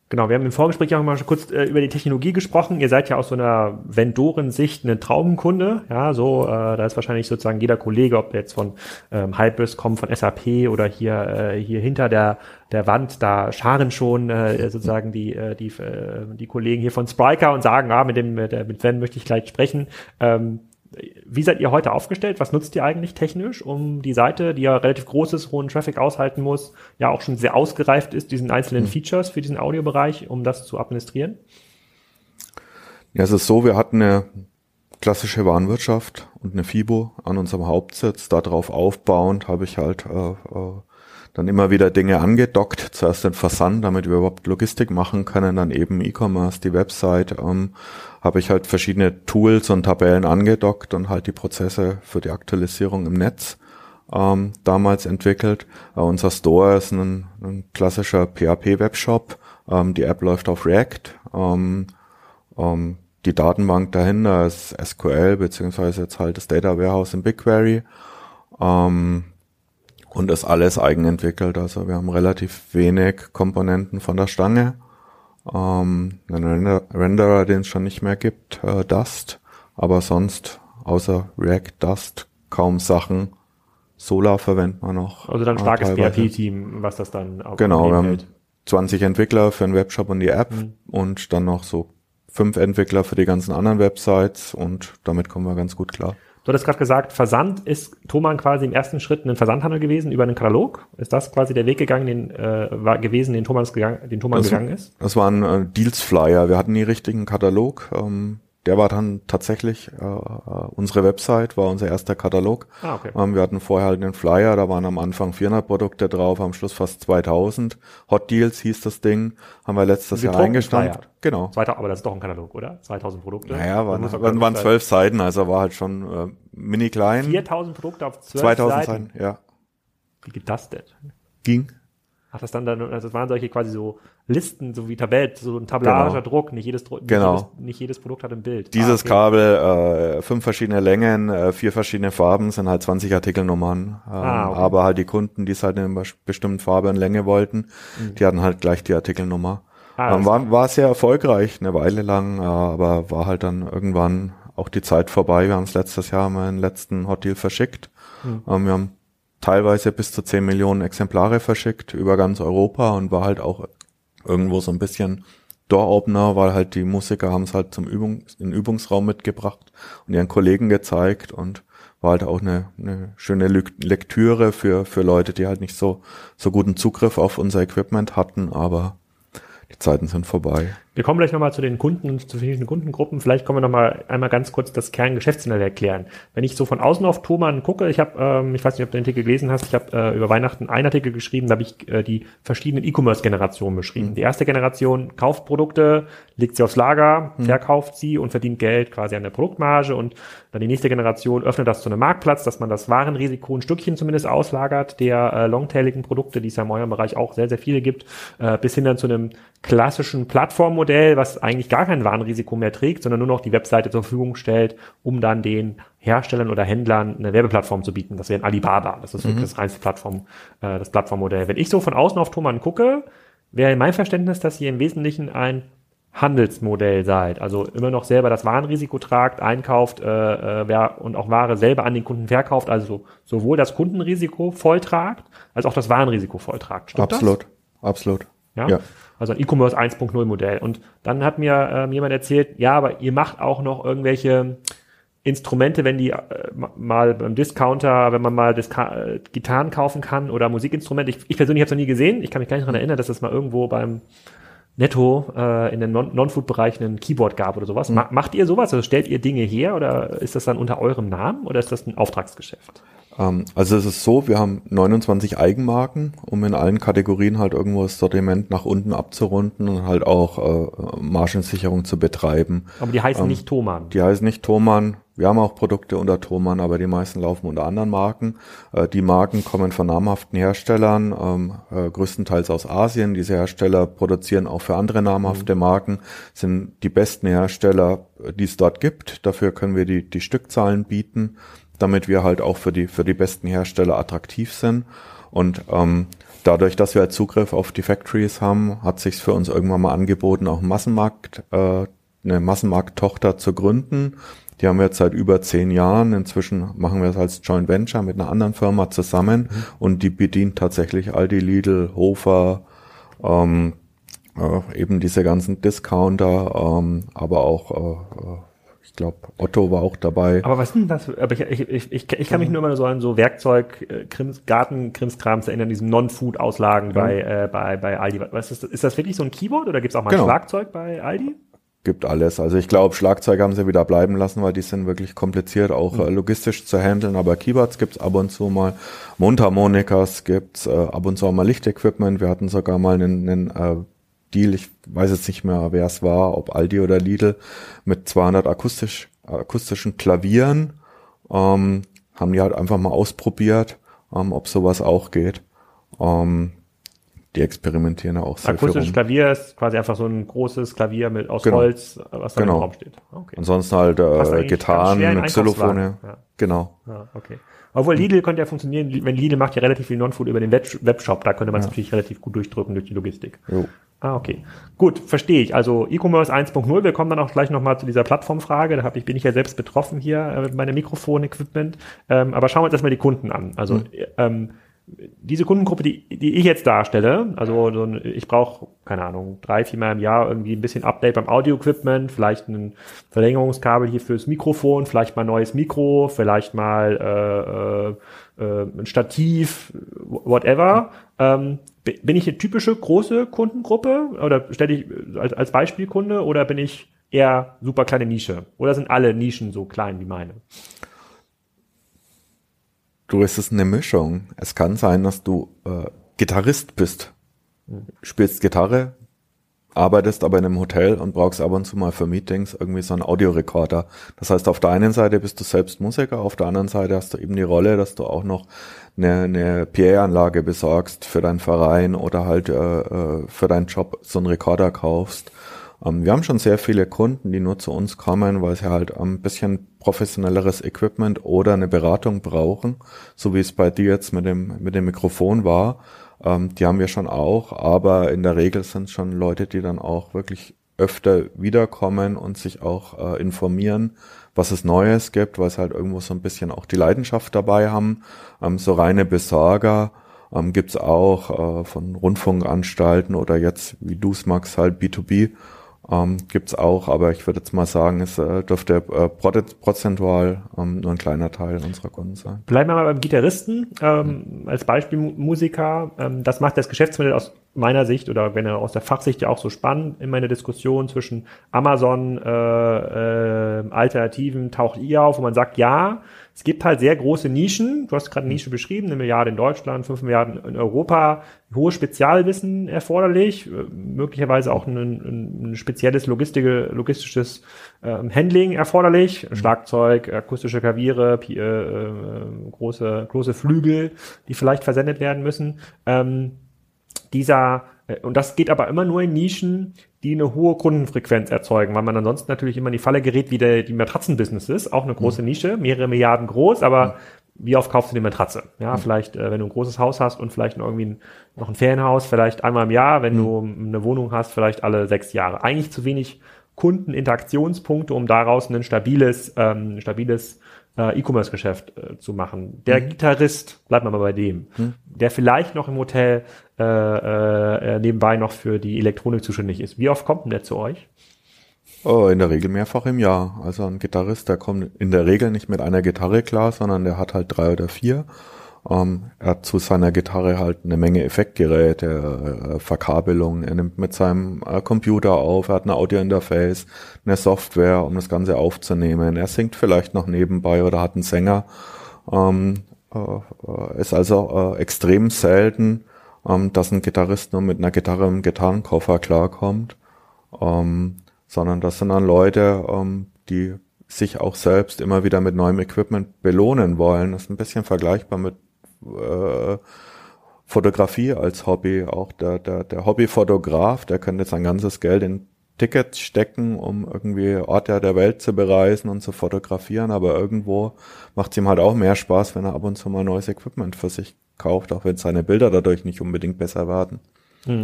Genau, wir haben im Vorgespräch auch mal kurz äh, über die Technologie gesprochen. Ihr seid ja aus so einer Vendorensicht eine Traumkunde. Ja, so, äh, da ist wahrscheinlich sozusagen jeder Kollege, ob jetzt von ähm, Hybris kommt, von SAP oder hier, äh, hier hinter der, der Wand, da scharen schon äh, sozusagen die, äh, die, äh, die Kollegen hier von Spriker und sagen, ah, mit dem, mit, mit Sven möchte ich gleich sprechen. Ähm, wie seid ihr heute aufgestellt? Was nutzt ihr eigentlich technisch, um die Seite, die ja relativ groß ist, hohen Traffic aushalten muss, ja auch schon sehr ausgereift ist, diesen einzelnen mhm. Features für diesen Audiobereich, um das zu administrieren? Ja, es ist so, wir hatten eine klassische Warenwirtschaft und eine FIBO an unserem Hauptsitz. Darauf aufbauend habe ich halt äh, äh, dann immer wieder Dinge angedockt. Zuerst den Versand, damit wir überhaupt Logistik machen können, dann eben E-Commerce, die Website. Ähm, habe ich halt verschiedene Tools und Tabellen angedockt und halt die Prozesse für die Aktualisierung im Netz ähm, damals entwickelt. Äh, unser Store ist ein, ein klassischer PHP-Webshop. Ähm, die App läuft auf React. Ähm, ähm, die Datenbank dahinter ist SQL beziehungsweise jetzt halt das Data Warehouse in BigQuery. Ähm, und ist alles eigenentwickelt. Also wir haben relativ wenig Komponenten von der Stange. Ähm, einen Renderer, den es schon nicht mehr gibt, äh, Dust. Aber sonst, außer React, Dust, kaum Sachen. Solar verwendet man noch. Also dann starkes PHP-Team, was das dann auch Genau, wir haben 20 Entwickler für den Webshop und die App mhm. und dann noch so fünf Entwickler für die ganzen anderen Websites und damit kommen wir ganz gut klar. Du hattest gerade gesagt, Versand ist Thomann quasi im ersten Schritt ein Versandhandel gewesen über einen Katalog. Ist das quasi der Weg gegangen, den äh, war gewesen, den Thomann gegangen, den Thomann gegangen ist? Das war ein äh, Deals Flyer. Wir hatten nie richtigen Katalog. Ähm, der war dann tatsächlich äh, unsere Website, war unser erster Katalog. Ah, okay. Ähm, wir hatten vorher halt einen Flyer, da waren am Anfang 400 Produkte drauf, am Schluss fast 2000. Hot Deals hieß das Ding, haben wir letztes Jahr eingestampft. Genau. 2000, aber das ist doch ein Katalog, oder? 2000 Produkte. Naja, waren, waren, waren zwölf Seiten, also war halt schon äh, mini klein. 4000 Produkte auf 12 2000 Seiten. Seiten, ja. Wie geht das denn? Ging. Hat das dann dann, also das waren solche quasi so Listen, so wie Tabellen, so ein tablarischer Genau. Druck, nicht jedes, nicht, Genau. jedes, nicht jedes Produkt hat ein Bild. Dieses Ah, okay. Kabel, äh, fünf verschiedene Längen, äh, vier verschiedene Farben, sind halt 20 Artikelnummern. Ähm, Ah, okay. Aber halt die Kunden, die es halt in einer bestimmten Farbe und Länge wollten, die hatten halt gleich die Artikelnummer. Mhm. Ah, ähm, war, war sehr erfolgreich, eine Weile lang, äh, aber war halt dann irgendwann auch die Zeit vorbei. Wir haben es letztes Jahr mal den letzten Hot Deal verschickt. Mhm. Ähm, wir haben teilweise bis zu 10 Millionen Exemplare verschickt über ganz Europa und war halt auch irgendwo so ein bisschen Door-Opener, weil halt die Musiker haben es halt zum Übung, in den Übungsraum mitgebracht und ihren Kollegen gezeigt und war halt auch eine, eine schöne Lek- Lektüre für, für Leute, die halt nicht so, so guten Zugriff auf unser Equipment hatten, aber die Zeiten sind vorbei. Wir kommen gleich nochmal zu den Kunden, zu verschiedenen Kundengruppen. Vielleicht können wir nochmal einmal ganz kurz das Kerngeschäftsmodell erklären. Wenn ich so von außen auf Thomann gucke, ich habe, ähm, ich weiß nicht, ob du den Artikel gelesen hast, ich habe äh, über Weihnachten einen Artikel geschrieben, da habe ich äh, die verschiedenen E-Commerce-Generationen beschrieben. Die erste Generation kauft Produkte, legt sie aufs Lager, verkauft sie und verdient Geld quasi an der Produktmarge und dann die nächste Generation öffnet das zu einem Marktplatz, dass man das Warenrisiko ein Stückchen zumindest auslagert, der äh, longtailigen Produkte, die es ja in eurem Bereich auch sehr, sehr viele gibt, äh, bis hin dann zu einem klassischen Plattformmodell, was eigentlich gar kein Warenrisiko mehr trägt, sondern nur noch die Webseite zur Verfügung stellt, um dann den Herstellern oder Händlern eine Werbeplattform zu bieten. Das wäre ein Alibaba. Das ist wirklich das reinste Plattform, äh, das Plattformmodell. Wenn ich so von außen auf Thomann gucke, wäre mein Verständnis, dass ihr im Wesentlichen ein Handelsmodell seid, also immer noch selber das Warenrisiko tragt, einkauft äh, äh, und auch Ware selber an den Kunden verkauft, also sowohl das Kundenrisiko volltragt, als auch das Warenrisiko volltragt. Stimmt das? absolut, absolut. Ja? Ja. Also ein E-Commerce 1.0 Modell. Und dann hat mir ähm, jemand erzählt, ja, aber ihr macht auch noch irgendwelche Instrumente, wenn die äh, ma- mal beim Discounter, wenn man mal Diska äh, Gitarren kaufen kann oder Musikinstrumente. Ich, ich persönlich habe es noch nie gesehen. Ich kann mich gar nicht daran erinnern, dass es mal irgendwo beim Netto äh, in den Non- Non-Food-Bereich ein Keyboard gab oder sowas. Ma macht ihr sowas? Also stellt ihr Dinge her oder ist das dann unter eurem Namen oder ist das ein Auftragsgeschäft? Ähm, also es ist so, wir haben 29 Eigenmarken, um in allen Kategorien halt irgendwo das Sortiment nach unten abzurunden und halt auch äh, Margensicherung zu betreiben. Aber die heißen nicht Thomann. Die heißen nicht Thomann. Wir haben auch Produkte unter Thomann, aber die meisten laufen unter anderen Marken. Äh, die Marken kommen von namhaften Herstellern, ähm, äh, größtenteils aus Asien. Diese Hersteller produzieren auch für andere namhafte Marken, sind die besten Hersteller, äh, die es dort gibt. Dafür können wir die, die Stückzahlen bieten, damit wir halt auch für die, für die besten Hersteller attraktiv sind. Und ähm, dadurch, dass wir halt Zugriff auf die Factories haben, hat sich für uns irgendwann mal angeboten, auch einen Massenmarkt, äh, eine Massenmarkttochter zu gründen. Die haben wir jetzt seit über zehn Jahren. Inzwischen machen wir es als Joint Venture mit einer anderen Firma zusammen und die bedient tatsächlich Aldi, Lidl, Hofer, ähm, äh, eben diese ganzen Discounter, ähm, aber auch, äh, äh, ich glaube, Otto war auch dabei. Aber was denn das? Aber ich, ich, ich, ich, kann mich nur immer so an so Werkzeug, äh, Krims, Garten, Krimskrams erinnern, diesen Non-Food-Auslagen bei, äh, bei, bei Aldi. Was ist, das? ist das wirklich so ein Keyboard oder gibt's auch mal ein Genau. Schlagzeug bei Aldi? Gibt alles. Also ich glaube, Schlagzeuge haben sie wieder bleiben lassen, weil die sind wirklich kompliziert, auch äh, logistisch zu handeln. Aber Keyboards gibt's ab und zu mal. Mundharmonikas gibt's äh, ab und zu auch mal Lichtequipment. Wir hatten sogar mal einen, einen äh, Deal, ich weiß jetzt nicht mehr, wer es war, ob Aldi oder Lidl, mit 200 akustisch, akustischen Klavieren. Ähm, haben die halt einfach mal ausprobiert, ähm, ob sowas auch geht. Ähm, die experimentieren da auch sehr Akustisches. Klavier ist quasi einfach so ein großes Klavier mit aus Genau. Holz, was da Genau. im Raum steht. Okay. Ansonsten halt äh, Gitarren, Xylophone. Ja. Genau. Ja, okay. Obwohl Lidl könnte ja funktionieren, wenn Lidl macht ja relativ viel Non-Food über den Web Webshop, da könnte man es natürlich relativ gut durchdrücken durch die Logistik. Jo. Ah, okay. Gut, verstehe ich. Also E-Commerce 1.0, wir kommen dann auch gleich nochmal zu dieser Plattformfrage. Da hab ich, bin ich ja selbst betroffen hier äh, mit meinem Mikrofon-Equipment. Ähm, aber schauen wir uns erstmal die Kunden an. Also ähm, diese Kundengruppe, die, die ich jetzt darstelle, also so ein, ich brauche, keine Ahnung, drei, viermal im Jahr irgendwie ein bisschen Update beim Audio-Equipment, vielleicht ein Verlängerungskabel hier fürs Mikrofon, vielleicht mal ein neues Mikro, vielleicht mal äh, äh, äh, ein Stativ, whatever. Ähm, bi- bin ich eine typische große Kundengruppe oder stelle ich als, als Beispielkunde oder bin ich eher super kleine Nische? Oder sind alle Nischen so klein wie meine? Du, es ist eine Mischung. Es kann sein, dass du äh, Gitarrist bist. Spielst Gitarre, arbeitest aber in einem Hotel und brauchst ab und zu mal für Meetings irgendwie so einen Audiorekorder. Das heißt, auf der einen Seite bist du selbst Musiker, auf der anderen Seite hast du eben die Rolle, dass du auch noch eine, eine PA-Anlage besorgst für deinen Verein oder halt äh, äh, für deinen Job so einen Rekorder kaufst. Ähm, wir haben schon sehr viele Kunden, die nur zu uns kommen, weil sie halt ein bisschen professionelleres Equipment oder eine Beratung brauchen, so wie es bei dir jetzt mit dem, mit dem Mikrofon war ähm, die haben wir schon auch, aber in der Regel sind es schon Leute, die dann auch wirklich öfter wiederkommen und sich auch äh, informieren, was es Neues gibt, weil sie halt irgendwo so ein bisschen auch die Leidenschaft dabei haben. Ähm, so reine Besorger ähm, gibt's auch äh, von Rundfunkanstalten oder jetzt, wie du es magst, halt B2B ähm, Gibt auch, aber ich würde jetzt mal sagen, es äh, dürfte äh, prozentual ähm, nur ein kleiner Teil unserer Kunden sein. Bleiben wir mal beim Gitarristen ähm, mhm. als Beispielmusiker. Ähm, das macht das Geschäftsmodell aus meiner Sicht oder wenn er aus der Fachsicht ja auch so spannend in meiner Diskussion zwischen Amazon, äh, äh, Alternativen taucht ihr auf, wo man sagt, ja, es gibt halt sehr große Nischen. Du hast gerade Nische beschrieben, eine Milliarde in Deutschland, fünf Milliarden in Europa. Hohes Spezialwissen erforderlich, äh, möglicherweise auch ein, ein spezielles Logistische, logistisches äh, Handling erforderlich. Mhm. Schlagzeug, akustische Klaviere, äh, äh, große, große Flügel, die vielleicht versendet werden müssen. Ähm, dieser und das geht aber immer nur in Nischen, die eine hohe Kundenfrequenz erzeugen, weil man ansonsten natürlich immer in die Falle gerät, wie der, die Matratzenbusiness ist. Auch eine große mhm. Nische, mehrere Milliarden groß, aber mhm. wie oft kaufst du die Matratze? Ja, mhm. vielleicht, äh, wenn du ein großes Haus hast und vielleicht noch irgendwie ein, noch ein Ferienhaus, vielleicht einmal im Jahr, wenn du mhm. eine Wohnung hast, vielleicht alle sechs Jahre. Eigentlich zu wenig Kundeninteraktionspunkte, um daraus ein stabiles, ähm, stabiles äh, E-Commerce-Geschäft äh, zu machen. Der mhm. Gitarrist, bleibt mal bei dem, mhm. der vielleicht noch im Hotel äh, äh, nebenbei noch für die Elektronik zuständig ist. Wie oft kommt denn der zu euch? Oh, in der Regel mehrfach im Jahr. Also ein Gitarrist, der kommt in der Regel nicht mit einer Gitarre klar, sondern der hat halt drei oder vier ähm, er hat zu seiner Gitarre halt eine Menge Effektgeräte, äh, Verkabelung. Er nimmt mit seinem äh, Computer auf, er hat ein Audiointerface, eine Software, um das Ganze aufzunehmen. Er singt vielleicht noch nebenbei oder hat einen Sänger. Ähm, äh, ist also äh, extrem selten, ähm, dass ein Gitarrist nur mit einer Gitarre im Gitarrenkoffer klarkommt, ähm, sondern das sind dann Leute, ähm, die sich auch selbst immer wieder mit neuem Equipment belohnen wollen. Das ist ein bisschen vergleichbar mit äh, Fotografie als Hobby. Auch der, der, der Hobbyfotograf, der könnte sein ganzes Geld in Tickets stecken, um irgendwie Orte der Welt zu bereisen und zu fotografieren, aber irgendwo macht es ihm halt auch mehr Spaß, wenn er ab und zu mal neues Equipment für sich kauft, auch wenn seine Bilder dadurch nicht unbedingt besser werden. Hm.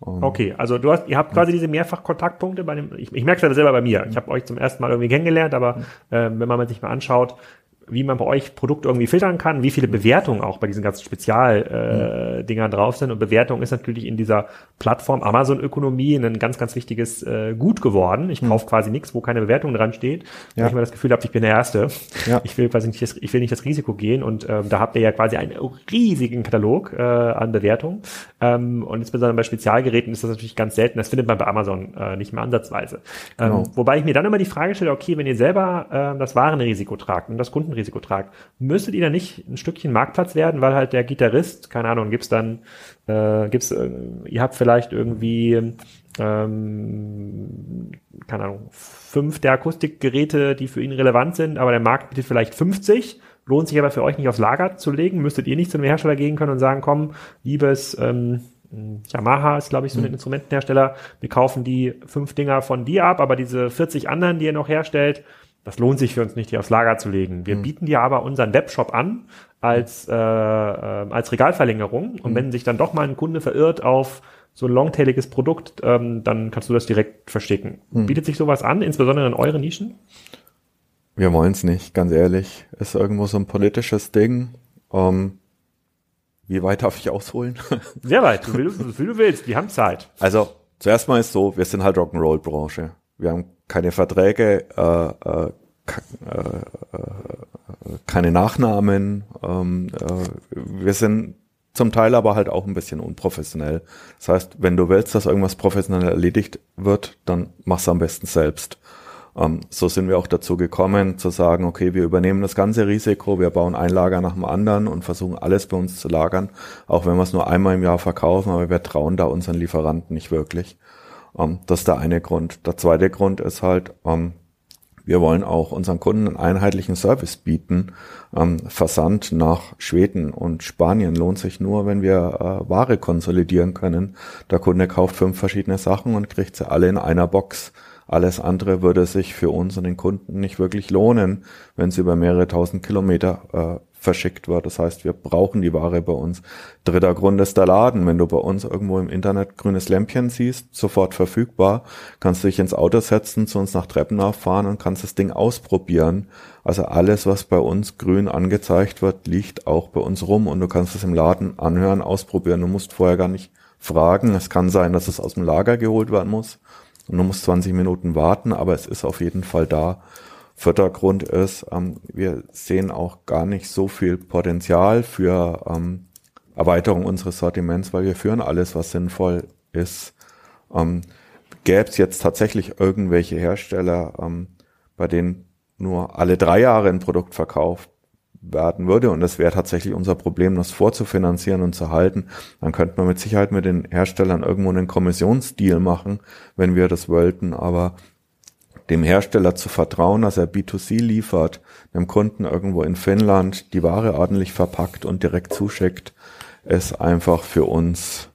okay, also du hast, ihr habt quasi diese Mehrfach-Kontaktpunkte bei dem, ich, ich merke es ja selber bei mir. Ich habe euch zum ersten Mal irgendwie kennengelernt, aber äh, wenn man sich mal anschaut, wie man bei euch Produkte irgendwie filtern kann, wie viele Bewertungen auch bei diesen ganzen Spezial-Dingern äh, drauf sind. Und Bewertung ist natürlich in dieser Plattform Amazon-Ökonomie ein ganz, ganz wichtiges äh, Gut geworden. Ich mhm. kaufe quasi nichts, wo keine Bewertung dran steht, ja. weil ich immer das Gefühl habe, ich bin der Erste. Ja. Ich will quasi nicht das, ich will nicht das Risiko gehen. Und ähm, da habt ihr ja quasi einen riesigen Katalog äh, an Bewertungen. Ähm, und insbesondere bei Spezialgeräten ist das natürlich ganz selten. Das findet man bei Amazon äh, nicht mehr ansatzweise. Ähm, genau. Wobei ich mir dann immer die Frage stelle, okay, wenn ihr selber äh, das Warenrisiko tragt und das Kunden Risiko tragt. Müsstet ihr dann nicht ein Stückchen Marktplatz werden, weil halt der Gitarrist, keine Ahnung, gibt's dann, äh, gibt's, äh, ihr habt vielleicht irgendwie, ähm, keine Ahnung, fünf der Akustikgeräte, die für ihn relevant sind, aber der Markt bietet vielleicht 50 lohnt sich aber für euch nicht aufs Lager zu legen? Müsstet ihr nicht zu einem Hersteller gehen können und sagen, komm, liebes ähm, Yamaha ist, glaube ich, so ein mhm. Instrumentenhersteller, wir kaufen die fünf Dinger von dir ab, aber diese 40 anderen, die ihr noch herstellt, das lohnt sich für uns nicht, die aufs Lager zu legen. Wir mhm. bieten dir aber unseren Webshop an als, äh, äh, als Regalverlängerung. Und mhm. wenn sich dann doch mal ein Kunde verirrt auf so ein longtailiges Produkt, ähm, dann kannst du das direkt verstecken. Mhm. Bietet sich sowas an, insbesondere in euren Nischen? Wir wollen es nicht, ganz ehrlich. Ist irgendwo so ein politisches Ding. Ähm, wie weit darf ich ausholen? (laughs) Sehr weit, (laughs) willst, wie du willst, wir haben Zeit. Also, zuerst mal ist so, wir sind halt Rock'n'Roll-Branche. Wir haben keine Verträge, äh, äh, äh, keine Nachnamen. Ähm, äh, wir sind zum Teil aber halt auch ein bisschen unprofessionell. Das heißt, wenn du willst, dass irgendwas professionell erledigt wird, dann mach's am besten selbst. Ähm, so sind wir auch dazu gekommen, zu sagen, okay, wir übernehmen das ganze Risiko, wir bauen ein Lager nach dem anderen und versuchen alles bei uns zu lagern, auch wenn wir es nur einmal im Jahr verkaufen, aber wir trauen da unseren Lieferanten nicht wirklich. Ähm, das ist der eine Grund. Der zweite Grund ist halt, ähm, wir wollen auch unseren Kunden einen einheitlichen Service bieten. Ähm, Versand nach Schweden und Spanien lohnt sich nur, wenn wir äh, Ware konsolidieren können. Der Kunde kauft fünf verschiedene Sachen und kriegt sie alle in einer Box. Alles andere würde sich für uns und den Kunden nicht wirklich lohnen, wenn sie über mehrere tausend Kilometer äh, verschickt wird. Das heißt, wir brauchen die Ware bei uns. Dritter Grund ist der Laden. Wenn du bei uns irgendwo im Internet grünes Lämpchen siehst, sofort verfügbar, kannst du dich ins Auto setzen, zu uns nach Treppenau fahren und kannst das Ding ausprobieren. Also alles, was bei uns grün angezeigt wird, liegt auch bei uns rum und du kannst es im Laden anhören, ausprobieren. Du musst vorher gar nicht fragen. Es kann sein, dass es aus dem Lager geholt werden muss und du musst 20 Minuten warten, aber es ist auf jeden Fall da. Vierter Grund ist, ähm, wir sehen auch gar nicht so viel Potenzial für ähm, Erweiterung unseres Sortiments, weil wir führen alles, was sinnvoll ist. Ähm, Gäbe es jetzt tatsächlich irgendwelche Hersteller, ähm, bei denen nur alle drei Jahre ein Produkt verkauft werden würde und das wäre tatsächlich unser Problem, das vorzufinanzieren und zu halten, dann könnte man mit Sicherheit mit den Herstellern irgendwo einen Kommissionsdeal machen, wenn wir das wollten, aber dem Hersteller zu vertrauen, dass er B2C liefert, dem Kunden irgendwo in Finnland die Ware ordentlich verpackt und direkt zuschickt, ist einfach für uns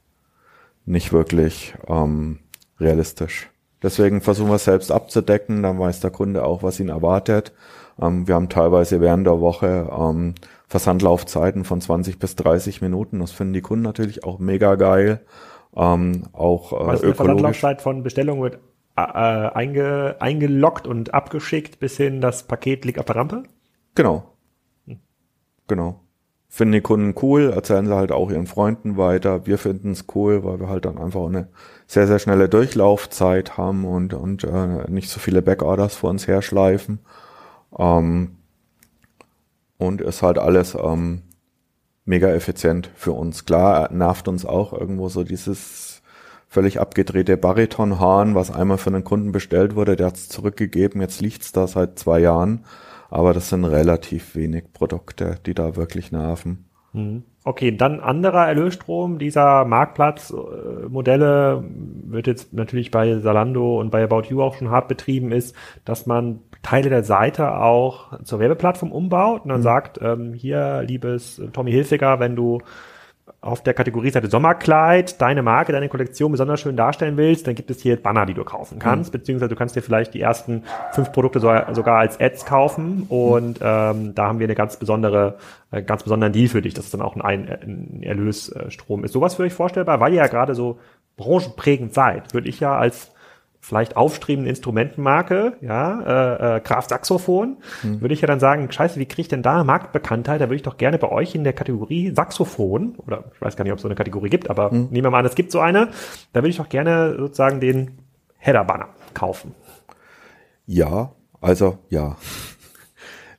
nicht wirklich ähm, realistisch. Deswegen versuchen wir es selbst abzudecken, dann weiß der Kunde auch, was ihn erwartet. Ähm, wir haben teilweise während der Woche ähm, Versandlaufzeiten von 20 bis 30 Minuten. Das finden die Kunden natürlich auch mega geil. Ähm, auch äh, was ökologisch. Versandlaufzeit von Bestellung wird äh, einge, eingeloggt und abgeschickt bis hin, das Paket liegt auf der Rampe? Genau. Hm. Genau. Finden die Kunden cool, erzählen sie halt auch ihren Freunden weiter. Wir finden es cool, weil wir halt dann einfach eine sehr, sehr schnelle Durchlaufzeit haben und, und äh, nicht so viele Backorders vor uns herschleifen. Ähm, und ist halt alles ähm, mega effizient für uns. Klar, nervt uns auch irgendwo so dieses völlig abgedrehte Baritonhahn, was einmal für einen Kunden bestellt wurde, der hat es zurückgegeben, jetzt liegt's da seit zwei Jahren. Aber das sind relativ wenig Produkte, die da wirklich nerven. Mhm. Okay, dann anderer Erlösstrom dieser Marktplatzmodelle wird jetzt natürlich bei Salando und bei About You auch schon hart betrieben ist, dass man Teile der Seite auch zur Werbeplattform umbaut und dann mhm. sagt, ähm, hier, liebes Tommy Hilfiger, wenn du auf der Kategorieseite Sommerkleid deine Marke, deine Kollektion besonders schön darstellen willst, dann gibt es hier Banner, die du kaufen kannst, mhm. beziehungsweise du kannst dir vielleicht die ersten fünf Produkte sogar als Ads kaufen und ähm, da haben wir eine ganz besondere, äh, ganz besonderen Deal für dich, dass es dann auch ein, ein Erlösstrom ist. Sowas für euch vorstellbar, weil ihr ja gerade so branchenprägend seid, würde ich ja als vielleicht aufstrebende Instrumentenmarke, ja, äh, äh, Kraft Saxophon, hm. würde ich ja dann sagen, scheiße, wie kriege ich denn da Marktbekanntheit? Da würde ich doch gerne bei euch in der Kategorie Saxophon, oder ich weiß gar nicht, ob es so eine Kategorie gibt, aber hm. nehmen wir mal an, es gibt so eine, da würde ich doch gerne sozusagen den Header-Banner kaufen. Ja, also ja.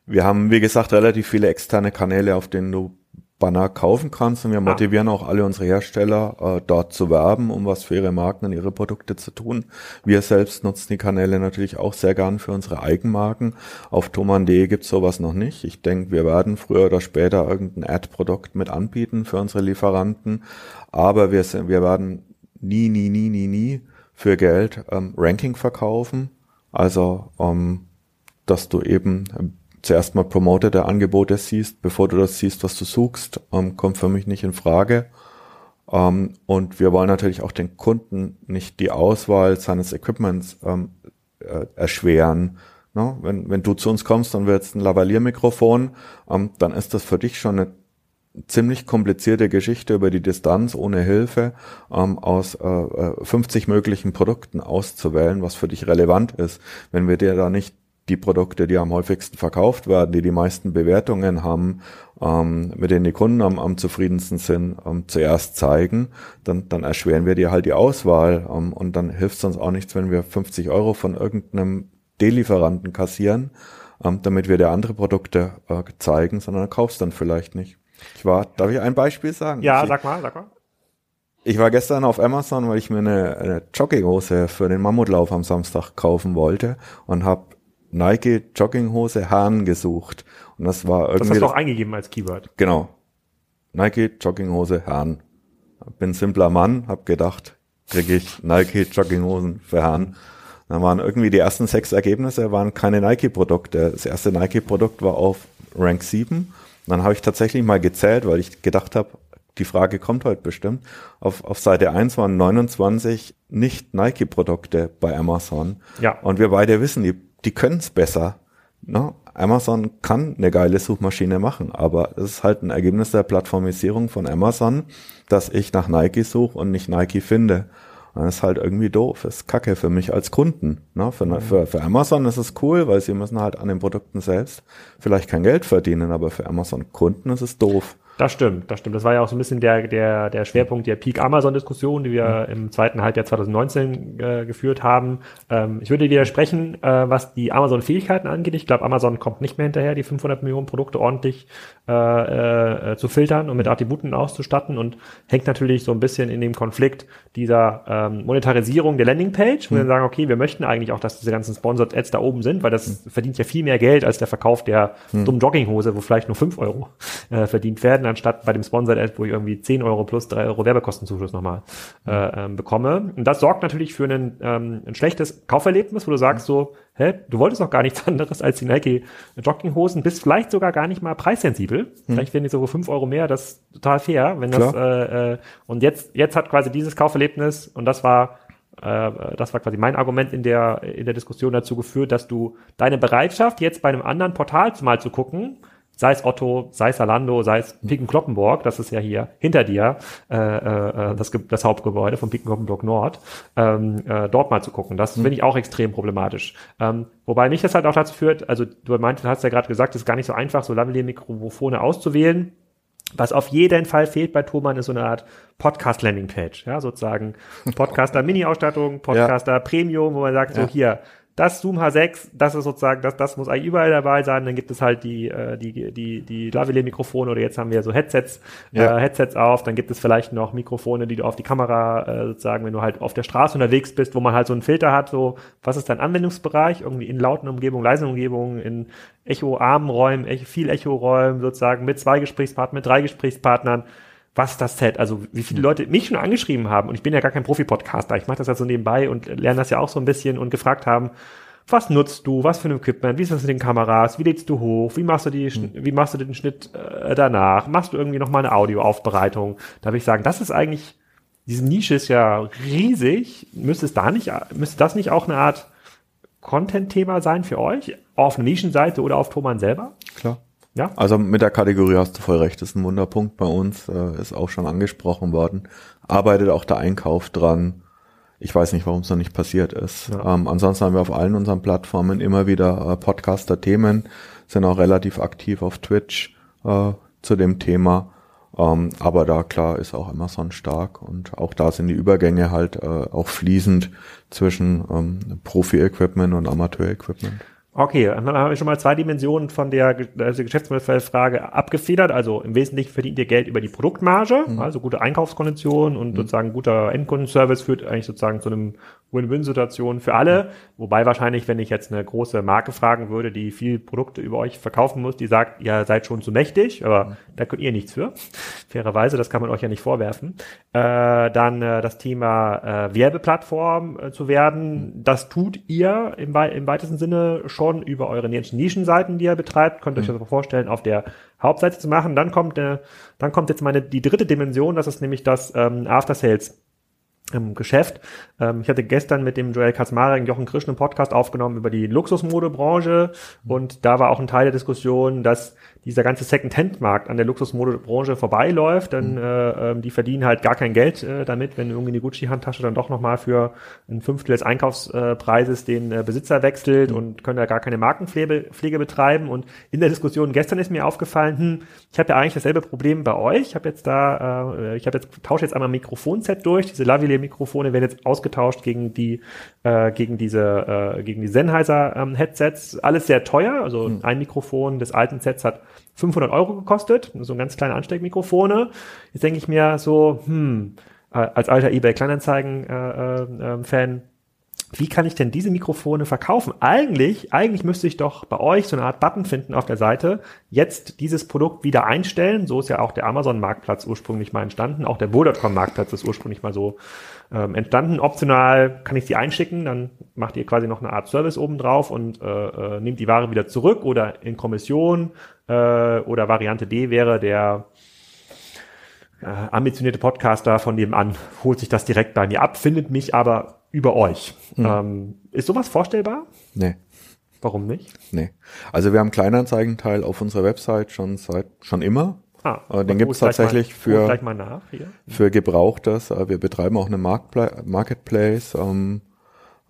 Wir haben, wie gesagt, relativ viele externe Kanäle, auf denen du Banner kaufen kannst und wir motivieren auch alle unsere Hersteller, äh, dort zu werben, um was für ihre Marken und ihre Produkte zu tun. Wir selbst nutzen die Kanäle natürlich auch sehr gern für unsere Eigenmarken. Auf thoman.de gibt's sowas noch nicht. Ich denke, wir werden früher oder später irgendein Ad-Produkt mit anbieten für unsere Lieferanten, aber wir, sind, wir werden nie, nie, nie, nie, nie für Geld ähm, Ranking verkaufen. Also, ähm, dass du eben zuerst mal promotete Angebote siehst, bevor du das siehst, was du suchst, ähm, kommt für mich nicht in Frage. Ähm, und wir wollen natürlich auch den Kunden nicht die Auswahl seines Equipments ähm, äh, erschweren. Ne? Wenn, wenn du zu uns kommst und willst ein Lavalier-Mikrofon, ähm, dann ist das für dich schon eine ziemlich komplizierte Geschichte über die Distanz ohne Hilfe ähm, aus äh, 50 äh, möglichen Produkten auszuwählen, was für dich relevant ist. Wenn wir dir da nicht die Produkte, die am häufigsten verkauft werden, die die meisten Bewertungen haben, ähm, mit denen die Kunden am, am zufriedensten sind, ähm, zuerst zeigen, dann, dann erschweren wir dir halt die Auswahl ähm, und dann hilft es uns auch nichts, wenn wir 50 Euro von irgendeinem D-Lieferanten kassieren, ähm, damit wir dir andere Produkte äh, zeigen, sondern kaufst dann vielleicht nicht. Ich war, darf ich ein Beispiel sagen? Ja, sag mal, sag mal. Ich war gestern auf Amazon, weil ich mir eine, eine Jogginghose für den Mammutlauf am Samstag kaufen wollte und habe Nike Jogginghose Herren gesucht. Und das war irgendwie. Das hast du auch eingegeben als Keyword. Genau. Nike Jogginghose Herren. Bin simpler Mann, hab gedacht, kriege ich Nike Jogginghosen für Herren. Dann waren irgendwie die ersten sechs Ergebnisse waren keine Nike-Produkte. Das erste Nike-Produkt war auf Rank 7. Und dann habe ich tatsächlich mal gezählt, weil ich gedacht habe, die Frage kommt heute bestimmt. Auf, auf Seite 1 waren 29 nicht Nike-Produkte bei Amazon. Ja. Und wir beide wissen, die, die können es besser. Ne? Amazon kann eine geile Suchmaschine machen, aber es ist halt ein Ergebnis der Plattformisierung von Amazon, dass ich nach Nike suche und nicht Nike finde. Und das ist halt irgendwie doof, das ist kacke für mich als Kunden. Ne? Für, mhm. für, für Amazon ist es cool, weil sie müssen halt an den Produkten selbst vielleicht kein Geld verdienen, aber für Amazon-Kunden ist es doof. Das stimmt, das stimmt. Das war ja auch so ein bisschen der, der, der Schwerpunkt der Peak-Amazon-Diskussion, die wir mhm. im zweiten Halbjahr 2019 äh, geführt haben. Ähm, ich würde widersprechen, äh, was die Amazon-Fähigkeiten angeht. Ich glaube, Amazon kommt nicht mehr hinterher, die 500 Millionen Produkte ordentlich äh, äh, zu filtern und mit Attributen auszustatten und hängt natürlich so ein bisschen in dem Konflikt dieser ähm, Monetarisierung der Landingpage, wo mhm. wir sagen, okay, wir möchten eigentlich auch, dass diese ganzen Sponsored Ads da oben sind, weil das mhm. verdient ja viel mehr Geld als der Verkauf der mhm. dummen Jogginghose, wo vielleicht nur fünf Euro äh, verdient werden, anstatt bei dem Sponsored Ad, wo ich irgendwie zehn Euro plus drei Euro Werbekostenzuschuss nochmal äh, ähm, bekomme. Und das sorgt natürlich für einen, ähm, ein schlechtes Kauferlebnis, wo du sagst so, hä, du wolltest doch gar nichts anderes als die Nike Jogginghosen, bist vielleicht sogar gar nicht mal preissensibel. Hm. Vielleicht werden die so fünf Euro mehr, das ist total fair, wenn das, äh, äh, und jetzt, jetzt hat quasi dieses Kauferlebnis, und das war, äh, das war quasi mein Argument in der, in der Diskussion dazu geführt, dass du deine Bereitschaft, jetzt bei einem anderen Portal mal zu gucken, sei es Otto, sei es Salando, sei es Piken Kloppenburg, das ist ja hier hinter dir äh, äh, das, das Hauptgebäude von Piken Kloppenburg Nord, ähm, äh, dort mal zu gucken. Das mhm. finde ich auch extrem problematisch. Ähm, wobei mich das halt auch dazu führt, also du meintest, hast ja gerade gesagt, es ist gar nicht so einfach, so Lavalier-Mikrofone auszuwählen. Was auf jeden Fall fehlt bei Thomann ist so eine Art Podcast-Landing-Page, ja, sozusagen (laughs) Podcaster-Mini-Ausstattung, Podcaster ja. Premium, wo man sagt, ja. so hier, das Zoom H6, das ist sozusagen, das, das muss eigentlich überall dabei sein. Dann gibt es halt die, äh, die, die, die Lavalier-Mikrofone oder jetzt haben wir so Headsets, ja. äh, Headsets auf. Dann gibt es vielleicht noch Mikrofone, die du auf die Kamera äh, sozusagen, wenn du halt auf der Straße unterwegs bist, wo man halt so einen Filter hat, so, was ist dein Anwendungsbereich? Irgendwie in lauten Umgebungen, leisen Umgebungen, in Echo-armen Räumen, viel Echo-Räumen sozusagen mit zwei Gesprächspartnern, mit drei Gesprächspartnern was das Set, also wie viele hm. Leute mich schon angeschrieben haben, und ich bin ja gar kein Profi-Podcaster, ich mache das ja so nebenbei und lerne das ja auch so ein bisschen und gefragt haben, was nutzt du, was für ein Equipment, wie ist das mit den Kameras, wie lädst du hoch, wie machst du die, mhm. wie machst du den Schnitt äh, danach, machst du irgendwie nochmal eine Audioaufbereitung, da würde ich sagen, das ist eigentlich, diese Nische ist ja riesig, müsste es da nicht, müsste das nicht auch eine Art Content-Thema sein für euch, auf einer Nischenseite oder auf Thomann selber? Klar. Ja. Also mit der Kategorie hast du voll recht, das ist ein Wunderpunkt bei uns, äh, ist auch schon angesprochen worden. Arbeitet auch der Einkauf dran. Ich weiß nicht, warum es noch nicht passiert ist. Ja. Ähm, ansonsten haben wir auf allen unseren Plattformen immer wieder äh, Podcaster-Themen, sind auch relativ aktiv auf Twitch äh, zu dem Thema. Ähm, aber da klar ist auch Amazon stark und auch da sind die Übergänge halt äh, auch fließend zwischen ähm, Profi-Equipment und Amateur-Equipment. Okay, dann haben wir schon mal zwei Dimensionen von der also Geschäftsmodellfrage abgefedert. Also im Wesentlichen verdient ihr Geld über die Produktmarge, mhm. also gute Einkaufskonditionen und mhm. sozusagen guter Endkundenservice führt eigentlich sozusagen zu einem Win-Win-Situation für alle. Wobei wahrscheinlich, wenn ich jetzt eine große Marke fragen würde, die viel Produkte über euch verkaufen muss, die sagt, ihr seid schon zu mächtig, aber mhm. da könnt ihr nichts für. (laughs) Fairerweise, das kann man euch ja nicht vorwerfen. Äh, dann äh, das Thema äh, Werbeplattform äh, zu werden, mhm. das tut ihr im, im weitesten Sinne schon über eure Nischenseiten, die ihr betreibt. Könnt ihr euch mhm. das vorstellen, auf der Hauptseite zu machen. Dann kommt, äh, dann kommt jetzt meine die dritte Dimension, das ist nämlich das ähm, After Sales im Geschäft. Ähm, ich hatte gestern mit dem Joel Kaczmarek Jochen Krisch einen Podcast aufgenommen über die Luxusmodebranche und da war auch ein Teil der Diskussion, dass dieser ganze Second-Hand-Markt an der Luxusmodebranche vorbeiläuft, dann mhm. äh, ähm, die verdienen halt gar kein Geld äh, damit, wenn irgendwie eine Gucci-Handtasche dann doch nochmal für ein Fünftel des Einkaufspreises den äh, Besitzer wechselt mhm. und können da gar keine Markenpflege Pflege betreiben. Und in der Diskussion gestern ist mir aufgefallen, hm, ich habe ja eigentlich dasselbe Problem bei euch. Ich habe jetzt da, äh, ich habe jetzt tausche jetzt einmal ein Mikrofonset durch. Diese Lavalier-Mikrofone werden jetzt ausgetauscht gegen die äh, gegen diese äh, gegen die Sennheiser ähm, Headsets. Alles sehr teuer. Also mhm. ein Mikrofon des alten Sets hat 500 Euro gekostet, so ein ganz kleine Ansteckmikrofone. Jetzt denke ich mir so, hm, äh, als alter eBay Kleinanzeigen äh, äh, Fan, wie kann ich denn diese Mikrofone verkaufen? Eigentlich, eigentlich müsste ich doch bei euch so eine Art Button finden auf der Seite, jetzt dieses Produkt wieder einstellen. So ist ja auch der Amazon-Marktplatz ursprünglich mal entstanden. Auch der Bull.com-Marktplatz ist ursprünglich mal so ähm, entstanden. Optional kann ich sie einschicken, dann macht ihr quasi noch eine Art Service obendrauf und äh, äh, nehmt die Ware wieder zurück oder in Kommission äh, oder Variante D wäre der äh, ambitionierte Podcaster von nebenan holt sich das direkt bei mir ab, findet mich aber über euch. Mhm. Ähm, ist sowas vorstellbar? Nee. Warum nicht? Nee. Also wir haben Kleinanzeigenteil auf unserer Website schon seit schon immer. Ah, äh, den gibt es tatsächlich mal, für, für Gebrauchtes. Äh, wir betreiben auch eine Marketplace ähm,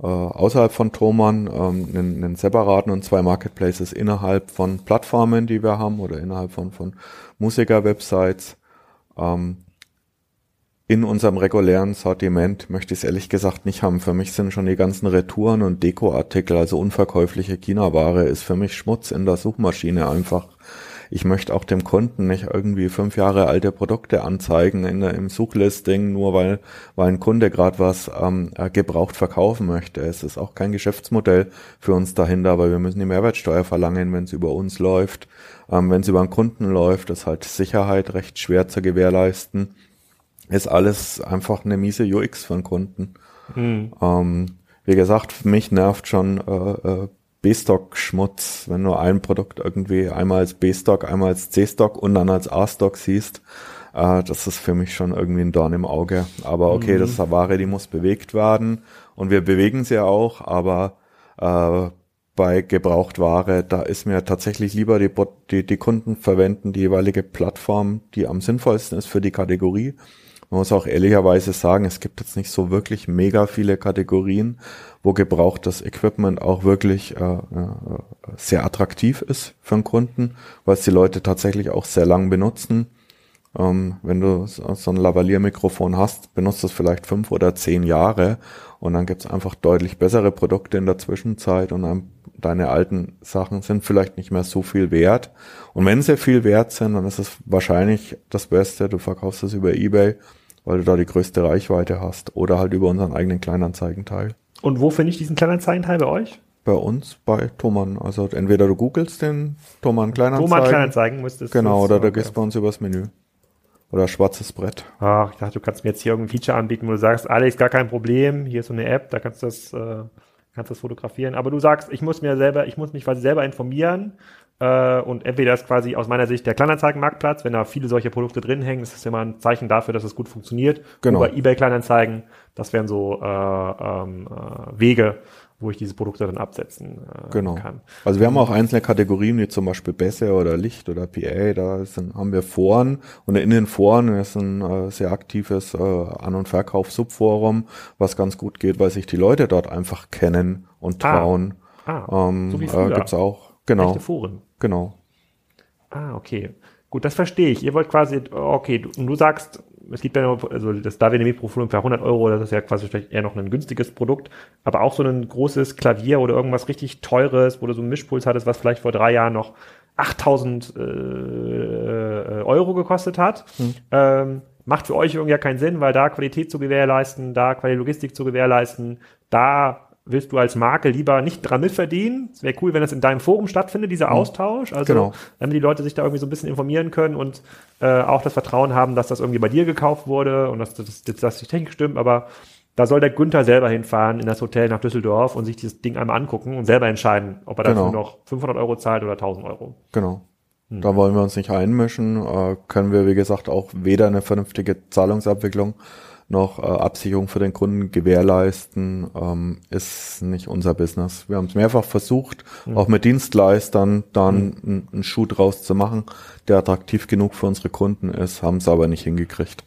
äh, außerhalb von Thomann, ähm, einen, einen separaten und zwei Marketplaces innerhalb von Plattformen, die wir haben oder innerhalb von, von Musiker-Websites. Ähm, in unserem regulären Sortiment möchte ich es ehrlich gesagt nicht haben. Für mich sind schon die ganzen Retouren und Dekoartikel, also unverkäufliche China-Ware, ist für mich Schmutz in der Suchmaschine einfach. Ich möchte auch dem Kunden nicht irgendwie fünf Jahre alte Produkte anzeigen in im Suchlisting, nur weil, weil ein Kunde gerade was ähm, äh, gebraucht verkaufen möchte. Es ist auch kein Geschäftsmodell für uns dahinter, weil wir müssen die Mehrwertsteuer verlangen, wenn es über uns läuft. Ähm, wenn es über einen Kunden läuft, ist halt Sicherheit recht schwer zu gewährleisten ist alles einfach eine miese UX für einen Kunden. Mhm. Ähm, wie gesagt, mich nervt schon äh, äh, B-Stock-Schmutz, wenn du ein Produkt irgendwie einmal als B-Stock, einmal als C-Stock und dann als A-Stock siehst. Äh, das ist für mich schon irgendwie ein Dorn im Auge. Aber okay, mhm. das ist eine Ware, die muss bewegt werden und wir bewegen sie auch, aber äh, bei Gebrauchtware, da ist mir tatsächlich lieber die, die, die Kunden verwenden die jeweilige Plattform, die am sinnvollsten ist für die Kategorie man muss auch ehrlicherweise sagen, es gibt jetzt nicht so wirklich mega viele Kategorien, wo gebrauchtes Equipment auch wirklich äh, äh, sehr attraktiv ist für einen Kunden, weil es die Leute tatsächlich auch sehr lang benutzen. Ähm, wenn du so ein Lavalier-Mikrofon hast, benutzt es vielleicht fünf oder zehn Jahre und dann gibt's einfach deutlich bessere Produkte in der Zwischenzeit und dann deine alten Sachen sind vielleicht nicht mehr so viel wert. Und wenn sie viel wert sind, dann ist es wahrscheinlich das Beste, du verkaufst es über Ebay weil du da die größte Reichweite hast oder halt über unseren eigenen Kleinanzeigenteil. Und wo finde ich diesen Kleinanzeigenteil bei euch? Bei uns, bei Thomann. Also entweder du googelst den Thomann Kleinanzeigen. Thomann Kleinanzeigen müsstest Genau, oder du gehst bei uns übers Menü. Oder schwarzes Brett. Ach, ich dachte, du kannst mir jetzt hier irgendein Feature anbieten, wo du sagst, Alex, gar kein Problem, hier ist so eine App, da kannst du das, äh, kannst das fotografieren. Aber du sagst, ich muss mir selber, ich muss mich quasi selber informieren und entweder ist quasi aus meiner Sicht der Kleinanzeigenmarktplatz, wenn da viele solche Produkte drin hängen, ist das immer ein Zeichen dafür, dass es gut funktioniert. Genau. Oder eBay Kleinanzeigen, das wären so äh, ähm, äh, Wege, wo ich diese Produkte dann absetzen äh, genau. kann. Also wir haben auch einzelne Kategorien, wie zum Beispiel Bässe oder Licht oder PA, da sind, haben wir Foren und in den Foren ist ein äh, sehr aktives äh, An- und Verkauf-Subforum, was ganz gut geht, weil sich die Leute dort einfach kennen und ah. trauen. Ah, ah ähm, so wie früher. Äh, gibt's auch, genau. Echte Foren. Genau. Ah, okay. Gut, das verstehe ich. Ihr wollt quasi, okay, du, und du sagst, es gibt ja noch, also das Davide Mikrofon für 100 Euro, das ist ja quasi vielleicht eher noch ein günstiges Produkt, aber auch so ein großes Klavier oder irgendwas richtig teures, wo du so einen Mischpuls hattest, was vielleicht vor drei Jahren noch 8000 äh, Euro gekostet hat, hm. ähm, macht für euch irgendwie ja keinen Sinn, weil da Qualität zu gewährleisten, da Qualität Logistik zu gewährleisten, da willst du als Marke lieber nicht dran mitverdienen? Es wäre cool, wenn das in deinem Forum stattfindet, dieser mhm. Austausch. Also, genau. damit die Leute sich da irgendwie so ein bisschen informieren können und äh, auch das Vertrauen haben, dass das irgendwie bei dir gekauft wurde und dass, dass, dass die Technik stimmt. Aber da soll der Günther selber hinfahren in das Hotel nach Düsseldorf und sich dieses Ding einmal angucken und selber entscheiden, ob er dafür genau. noch 500 Euro zahlt oder 1000 Euro. Genau. Hm. Da wollen wir uns nicht einmischen. Äh, können wir, wie gesagt, auch weder eine vernünftige Zahlungsabwicklung noch äh, Absicherung für den Kunden gewährleisten, ähm, ist nicht unser Business. Wir haben es mehrfach versucht, mhm. auch mit Dienstleistern dann mhm. einen Schuh draus zu machen, der attraktiv genug für unsere Kunden ist, haben es aber nicht hingekriegt.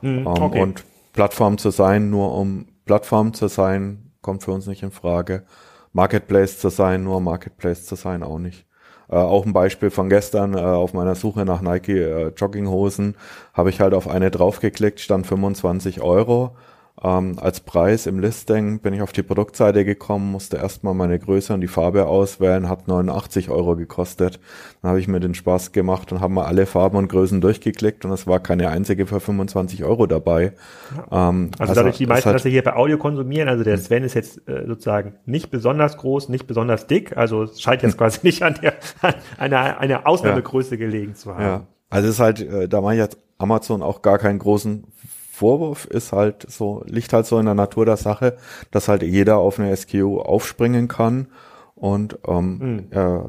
Mhm, okay. und Plattform zu sein, nur um Plattform zu sein, kommt für uns nicht in Frage. Marketplace zu sein, nur Marketplace zu sein, auch nicht. Äh, auch ein Beispiel von gestern äh, auf meiner Suche nach Nike äh, Jogginghosen habe ich halt auf eine draufgeklickt, stand 25 Euro. Ähm, als Preis im Listing bin ich auf die Produktseite gekommen, musste erstmal meine Größe und die Farbe auswählen, hat 89 Euro gekostet. Dann habe ich mir den Spaß gemacht und habe mal alle Farben und Größen durchgeklickt und es war keine einzige für 25 Euro dabei. Ja. Ähm, also, also, dadurch die meisten, dass sie hier bei Audio konsumieren, also der hm. Sven ist jetzt äh, sozusagen nicht besonders groß, nicht besonders dick, also es scheint jetzt quasi nicht an der an einer, einer Ausnahmegröße ja. gelegen zu haben. Ja. Also es ist halt, äh, da mache ich jetzt Amazon auch gar keinen großen Vorwurf ist halt so, liegt halt so in der Natur der Sache, dass halt jeder auf eine SKU aufspringen kann und ähm, mhm. äh,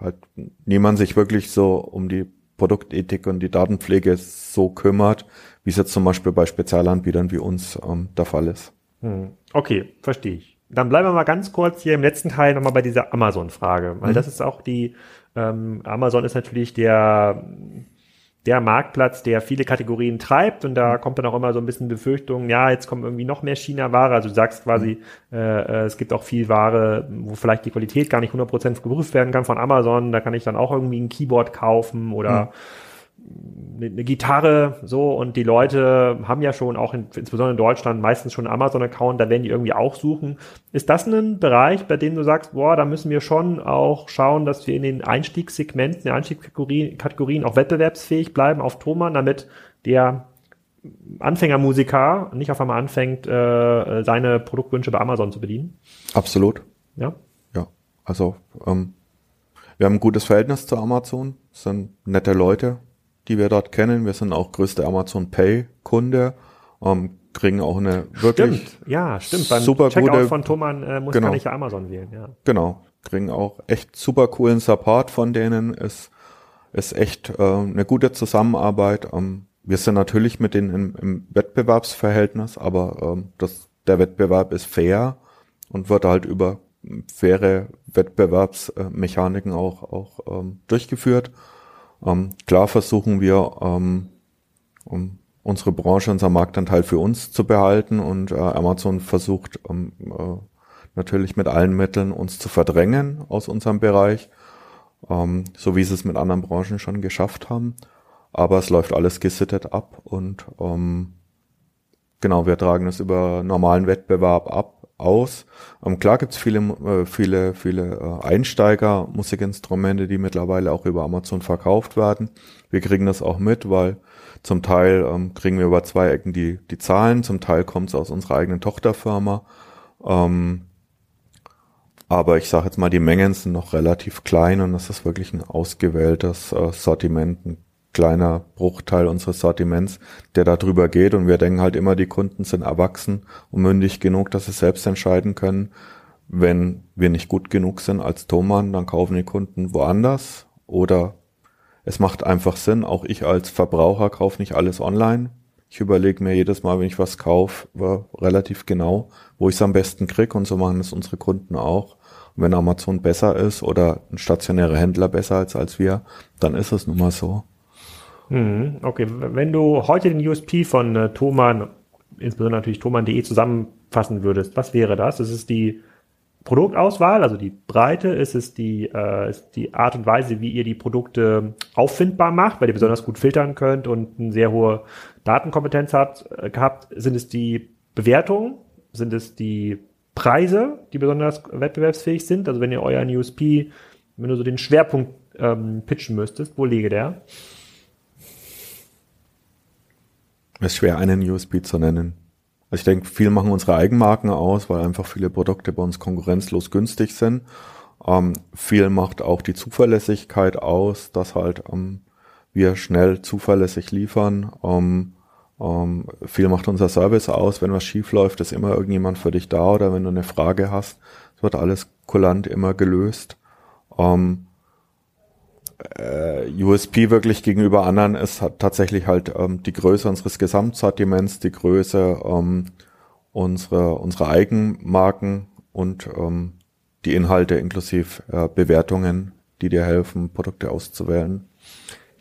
halt niemand sich wirklich so um die Produktethik und die Datenpflege so kümmert, wie es jetzt zum Beispiel bei Spezialanbietern wie uns ähm, der Fall ist. Mhm. Okay, verstehe ich. Dann bleiben wir mal ganz kurz hier im letzten Teil nochmal bei dieser Amazon-Frage, weil mhm. das ist auch die, ähm, Amazon ist natürlich der der Marktplatz, der viele Kategorien treibt. Und da kommt dann auch immer so ein bisschen Befürchtung, ja, jetzt kommt irgendwie noch mehr China-Ware, also du sagst quasi, mhm. äh, es gibt auch viel Ware, wo vielleicht die Qualität gar nicht 100% geprüft werden kann von Amazon, da kann ich dann auch irgendwie ein Keyboard kaufen oder mhm eine Gitarre so und die Leute haben ja schon auch in, insbesondere in Deutschland meistens schon einen Amazon-Account, da werden die irgendwie auch suchen. Ist das ein Bereich, bei dem du sagst, boah, da müssen wir schon auch schauen, dass wir in den Einstiegssegmenten, den Einstiegskategorien auch wettbewerbsfähig bleiben auf Thomann, damit der Anfängermusiker nicht auf einmal anfängt, äh, seine Produktwünsche bei Amazon zu bedienen? Absolut. Ja. Ja. Also ähm, wir haben ein gutes Verhältnis zu Amazon, sind nette Leute, die wir dort kennen. Wir sind auch größte Amazon Pay Kunde, ähm, kriegen auch eine wirklich stimmt. ja stimmt. Beim super Checkout gute, von Thomann äh, muss genau, kann ich ja Amazon wählen ja. Genau. Kriegen auch echt super coolen Support von denen. Ist ist echt äh, eine gute Zusammenarbeit. Ähm, wir sind natürlich mit denen im, im Wettbewerbsverhältnis aber ähm, das der Wettbewerb ist fair und wird halt über faire Wettbewerbsmechaniken auch auch ähm, durchgeführt ähm, klar versuchen wir, ähm, um unsere Branche, unser Marktanteil für uns zu behalten und äh, Amazon versucht ähm, äh, natürlich mit allen Mitteln uns zu verdrängen aus unserem Bereich, ähm, so wie sie es mit anderen Branchen schon geschafft haben. Aber es läuft alles gesittet ab und ähm, genau, wir tragen es über normalen Wettbewerb ab aus. Ähm, klar gibt's viele, äh, viele, viele äh, Einsteiger Musikinstrumente, die mittlerweile auch über Amazon verkauft werden. Wir kriegen das auch mit, weil zum Teil ähm, kriegen wir über zwei Ecken die, die Zahlen, zum Teil kommt es aus unserer eigenen Tochterfirma. Ähm, aber ich sage jetzt mal, die Mengen sind noch relativ klein und das ist wirklich ein ausgewähltes äh, Sortiment, ein kleiner Bruchteil unseres Sortiments, der da drüber geht. Und wir denken halt immer, die Kunden sind erwachsen und mündig genug, dass sie selbst entscheiden können. Wenn wir nicht gut genug sind als Thomann, dann kaufen die Kunden woanders. Oder es macht einfach Sinn, auch ich als Verbraucher kaufe nicht alles online. Ich überlege mir jedes Mal, wenn ich was kaufe, relativ genau, wo ich es am besten krieg. Und so machen es unsere Kunden auch. Wenn Amazon besser ist oder ein stationärer Händler besser als, als wir, dann ist es nun mal so. Mhm, okay, wenn du heute den USP von äh, Thomann, insbesondere natürlich thomann.de zusammenfassen würdest, was wäre das? Ist es die Produktauswahl, also die Breite? Ist es die, äh, ist die Art und Weise, wie ihr die Produkte auffindbar macht, weil ihr besonders gut filtern könnt und eine sehr hohe Datenkompetenz habt, äh, gehabt? Sind es die Bewertungen? Sind es die Preise, die besonders wettbewerbsfähig sind? Also wenn ihr euren USP, wenn du so den Schwerpunkt ähm, pitchen müsstest, wo lege der? Ist schwer, einen USB zu nennen. Also ich denke, viel machen unsere Eigenmarken aus, weil einfach viele Produkte bei uns konkurrenzlos günstig sind. Ähm, viel macht auch die Zuverlässigkeit aus, dass halt ähm, wir schnell zuverlässig liefern. Ähm, ähm, viel macht unser Service aus. Wenn was schief läuft, ist immer irgendjemand für dich da oder wenn du eine Frage hast, wird alles kulant immer gelöst. Ähm, äh, USP wirklich gegenüber anderen ist hat tatsächlich halt ähm, die Größe unseres Gesamtsortiments, die Größe ähm, unserer unsere Eigenmarken und ähm, die Inhalte inklusive äh, Bewertungen, die dir helfen, Produkte auszuwählen.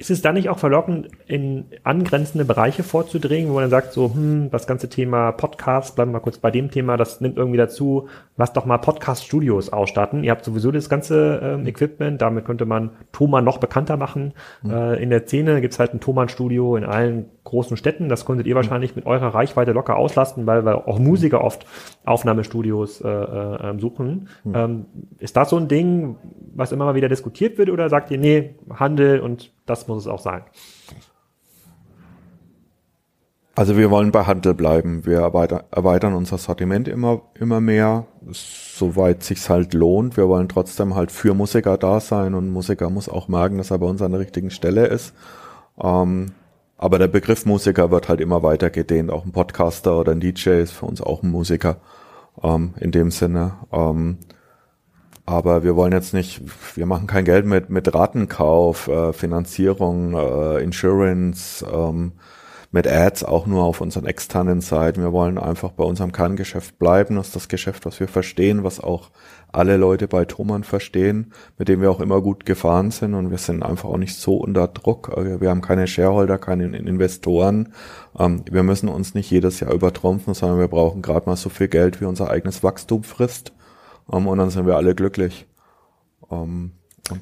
Ist es dann nicht auch verlockend, in angrenzende Bereiche vorzudringen, wo man dann sagt, so, hm, das ganze Thema Podcast, bleiben wir mal kurz bei dem Thema, das nimmt irgendwie dazu, lass doch mal Podcast-Studios ausstatten. Ihr habt sowieso das ganze ähm, Equipment, damit könnte man Thomann noch bekannter machen. Mhm. Äh, in der Szene gibt's halt ein Thomann-Studio in allen großen Städten. Das konntet ihr wahrscheinlich mit eurer Reichweite locker auslasten, weil wir auch Musiker oft Aufnahmestudios äh, äh, ähm, suchen. Mhm. Ähm, ist das so ein Ding, was immer mal wieder diskutiert wird oder sagt ihr, nee, Handel und das muss es auch sein? Also wir wollen bei Handel bleiben. Wir erweitern, erweitern unser Sortiment immer, immer mehr, soweit sich's halt lohnt. Wir wollen trotzdem halt für Musiker da sein und Musiker muss auch merken, dass er bei uns an der richtigen Stelle ist. Ähm, aber der Begriff Musiker wird halt immer weiter gedehnt. Auch ein Podcaster oder ein DJ ist für uns auch ein Musiker ähm, in dem Sinne. Ähm, aber wir wollen jetzt nicht, wir machen kein Geld mit, mit Ratenkauf, äh, Finanzierung, äh, Insurance, ähm, mit Ads auch nur auf unseren externen Seiten. Wir wollen einfach bei unserem Kerngeschäft bleiben. Das ist das Geschäft, was wir verstehen, was auch alle Leute bei Thomann verstehen, mit dem wir auch immer gut gefahren sind und wir sind einfach auch nicht so unter Druck. Wir haben keine Shareholder, keine Investoren. Ähm, wir müssen uns nicht jedes Jahr übertrumpfen, sondern wir brauchen gerade mal so viel Geld, wie unser eigenes Wachstum frisst. Ähm, und dann sind wir alle glücklich. Ähm,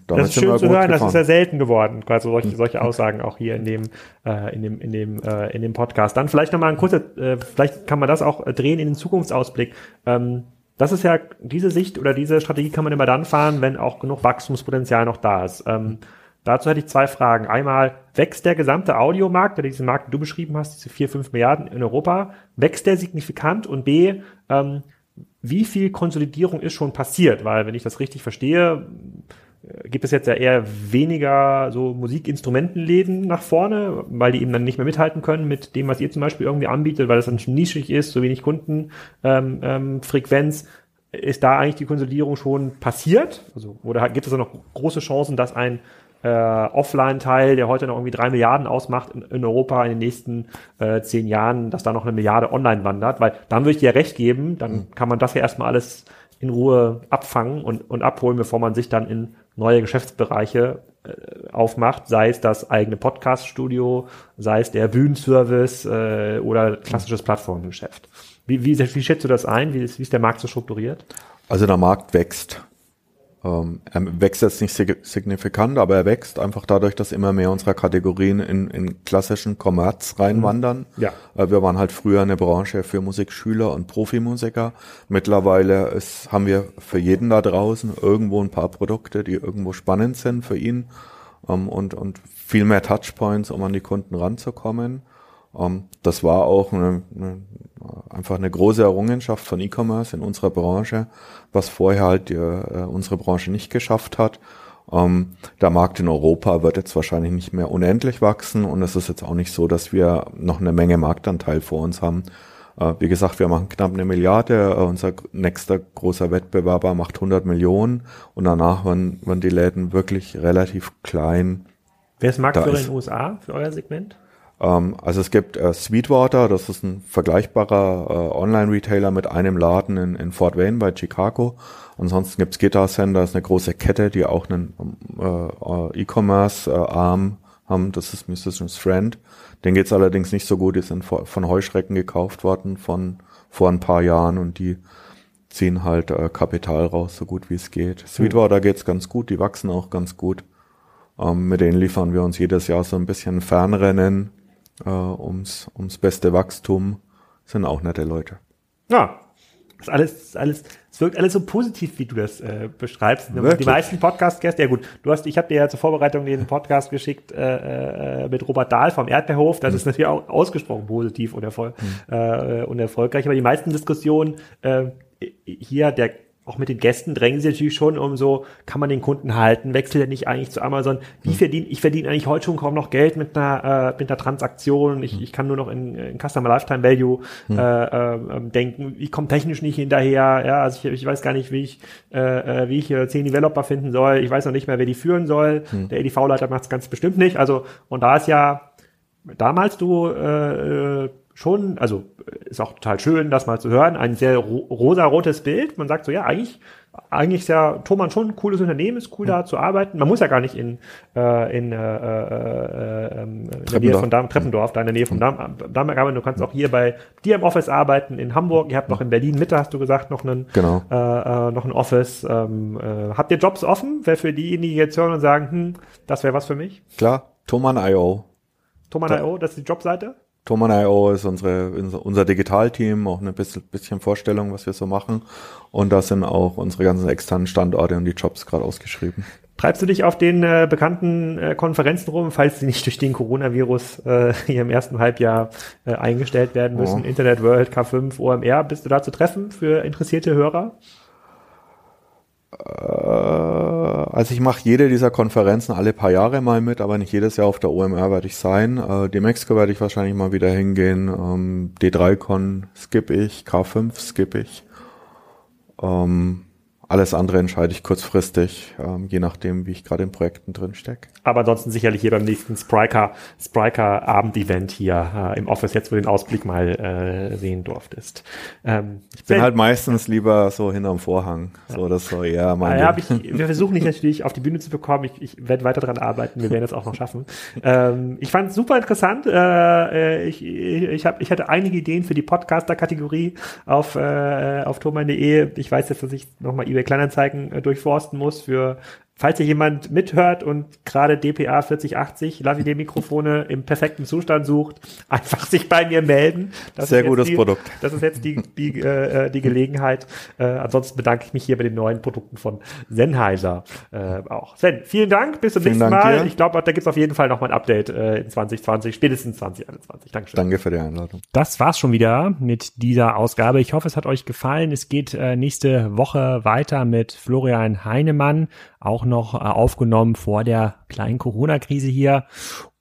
das ist schön zu hören, gefahren. das ist ja selten geworden, quasi solche, solche Aussagen auch hier in dem, äh, in dem, in dem, äh, in dem Podcast. Dann vielleicht nochmal ein kurzer, äh, vielleicht kann man das auch drehen in den Zukunftsausblick. Ähm, das ist ja, diese Sicht oder diese Strategie kann man immer dann fahren, wenn auch genug Wachstumspotenzial noch da ist. Ähm, dazu hätte ich zwei Fragen. Einmal, wächst der gesamte Audiomarkt, der diesen Markt, den du beschrieben hast, diese vier, fünf Milliarden in Europa, wächst der signifikant? Und B, ähm, wie viel Konsolidierung ist schon passiert? Weil, wenn ich das richtig verstehe, gibt es jetzt ja eher weniger so Musikinstrumentenläden nach vorne, weil die eben dann nicht mehr mithalten können mit dem, was ihr zum Beispiel irgendwie anbietet, weil das dann nischig ist, so wenig Kundenfrequenz. Ähm, ähm, ist da eigentlich die Konsolidierung schon passiert? Also, oder gibt es da noch große Chancen, dass ein äh, Offline-Teil, der heute noch irgendwie drei Milliarden ausmacht in, in Europa in den nächsten äh, zehn Jahren, dass da noch eine Milliarde online wandert? Weil dann würde ich dir recht geben, dann mhm. kann man das ja erstmal alles in Ruhe abfangen und, und abholen, bevor man sich dann in neue Geschäftsbereiche äh, aufmacht, sei es das eigene Podcast-Studio, sei es der Bühnenservice äh, oder klassisches Plattformgeschäft. Wie, wie, wie schätzt du das ein? Wie ist, wie ist der Markt so strukturiert? Also der Markt wächst. Ähm, er wächst jetzt nicht signifikant, aber er wächst einfach dadurch, dass immer mehr unserer Kategorien in, in klassischen Kommerz reinwandern. Mhm. Ja. Äh, wir waren halt früher eine Branche für Musikschüler und Profimusiker. Mittlerweile ist, haben wir für jeden da draußen irgendwo ein paar Produkte, die irgendwo spannend sind für ihn ähm, und, und viel mehr Touchpoints, um an die Kunden ranzukommen. Ähm, das war auch eine, eine, einfach eine große Errungenschaft von E-Commerce in unserer Branche, was vorher halt die, äh, unsere Branche nicht geschafft hat. Ähm, der Markt in Europa wird jetzt wahrscheinlich nicht mehr unendlich wachsen und es ist jetzt auch nicht so, dass wir noch eine Menge Marktanteil vor uns haben. Uh, wie gesagt, wir machen knapp eine Milliarde. Uh, unser nächster großer Wettbewerber macht 100 Millionen und danach werden, werden die Läden wirklich relativ klein. Wer ist Marktführer in den USA für euer Segment? Ähm, also es gibt äh, Sweetwater, das ist ein vergleichbarer äh, Online-Retailer mit einem Laden in, in Fort Wayne bei Chicago. Ansonsten gibt's Guitar Center, das ist eine große Kette, die auch einen äh, äh E-Commerce-Arm haben. Das ist Musician's Friend. Den geht's allerdings nicht so gut. Die sind von Heuschrecken gekauft worden von vor ein paar Jahren und die ziehen halt äh, Kapital raus, so gut wie es geht. Sweetwater geht's ganz gut, die wachsen auch ganz gut. Ähm, mit denen liefern wir uns jedes Jahr so ein bisschen Fernrennen äh, ums, ums beste Wachstum, sind auch nette Leute. Ja, das ist alles, alles, es wirkt alles so positiv, wie du das äh, beschreibst. Wirklich? Die meisten Podcast-Gäste, ja gut, du hast, ich habe dir ja zur Vorbereitung den Podcast geschickt äh, äh, mit Robert Dahl vom Erdbeerhof. Das mhm. ist natürlich auch ausgesprochen positiv und, erfol mhm. äh, und erfolgreich. Aber die meisten Diskussionen äh, hier, der auch mit den Gästen drängen sie natürlich schon um so, kann man den Kunden halten, wechselt er nicht eigentlich zu Amazon? Wie mhm. verdiene ich verdiene eigentlich heute schon kaum noch Geld mit einer, äh, mit einer Transaktion. Ich, mhm. ich kann nur noch in, in Customer Lifetime Value mhm. äh, äh, denken. Ich komme technisch nicht hinterher. Ja, also ich, ich weiß gar nicht, wie ich, äh, äh wie ich äh, zehn Developer finden soll. Ich weiß noch nicht mehr, wer die führen soll. Mhm. Der EDV-Leiter macht es ganz bestimmt nicht. Also und da ist ja damals du äh, äh schon, also ist auch total schön, das mal zu hören, ein sehr ro rosa-rotes Bild. Man sagt so, ja, eigentlich, eigentlich ist ja Thomann schon ein cooles Unternehmen, ist cool da zu arbeiten. Man muss ja gar nicht in, äh, in, äh, äh, ähm, in der Nähe von Darm, Treppendorf, da in der Nähe von Darm, Darm arbeiten. Du kannst auch hier bei dir im Office arbeiten, in Hamburg. Ihr habt noch in Berlin Mitte, hast du gesagt, noch einen, genau. äh, äh, noch ein Office. Ähm, äh, habt ihr Jobs offen? Wer für diejenigen, die jetzt hören und sagen, hm, das wäre was für mich? Klar, Thomann.io Thoman.io, das ist die Jobseite? Thoman.io ist unsere, unser Digitalteam, auch ein bisschen, bisschen Vorstellung, was wir so machen. Und da sind auch unsere ganzen externen Standorte und die Jobs gerade ausgeschrieben. Treibst du dich auf den äh, bekannten äh, Konferenzen rum, falls sie nicht durch den Coronavirus äh, (laughs) hier im ersten Halbjahr äh, eingestellt werden müssen? Oh. Internet World, K5, OMR, bist du da zu treffen für interessierte Hörer? Äh, also ich mache jede dieser Konferenzen alle paar Jahre mal mit, aber nicht jedes Jahr auf der OMR werde ich sein. Äh, die Mexiko werde ich wahrscheinlich mal wieder hingehen. Ähm, D3Con skip ich, K5 skip ich. Ähm, alles andere entscheide ich kurzfristig, ähm, je nachdem, wie ich gerade in Projekten drin stecke. Aber ansonsten sicherlich hier beim nächsten Spriker, Spriker Abend-Event hier äh, im Office, jetzt wo du den Ausblick mal äh, sehen durftest. Ähm, ich bin halt meistens lieber so hinterm Vorhang. So, das so, ja, mein. Ja, ich, wir versuchen dich natürlich auf die Bühne zu bekommen. Ich, ich werde weiter daran arbeiten. Wir werden es auch noch schaffen. ähm, ich fand es super interessant. Äh, ich, ich, hab, ich hatte einige Ideen für die Podcaster-Kategorie auf, äh, auf thomann.de. Ich weiß jetzt, dass ich nochmal eBay Kleinanzeigen äh, durchforsten muss für Falls hier jemand mithört und gerade DPA 4080 Lavalier-Mikrofone im perfekten Zustand sucht, einfach sich bei mir melden. Das Sehr gutes die, Produkt. Das ist jetzt die, die, äh, die Gelegenheit. Äh, ansonsten bedanke ich mich hier bei den neuen Produkten von Sennheiser äh, auch. Sven, vielen Dank. Bis zum vielen nächsten Dank Mal. Dir. Ich glaube, da gibt es auf jeden Fall noch mal ein Update äh, in 2020, spätestens 2021. Dankeschön. Danke für die Einladung. Das war's schon wieder mit dieser Ausgabe. Ich hoffe, es hat euch gefallen. Es geht äh, nächste Woche weiter mit Florian Heinemann auch noch äh, aufgenommen vor der kleinen Corona-Krise hier.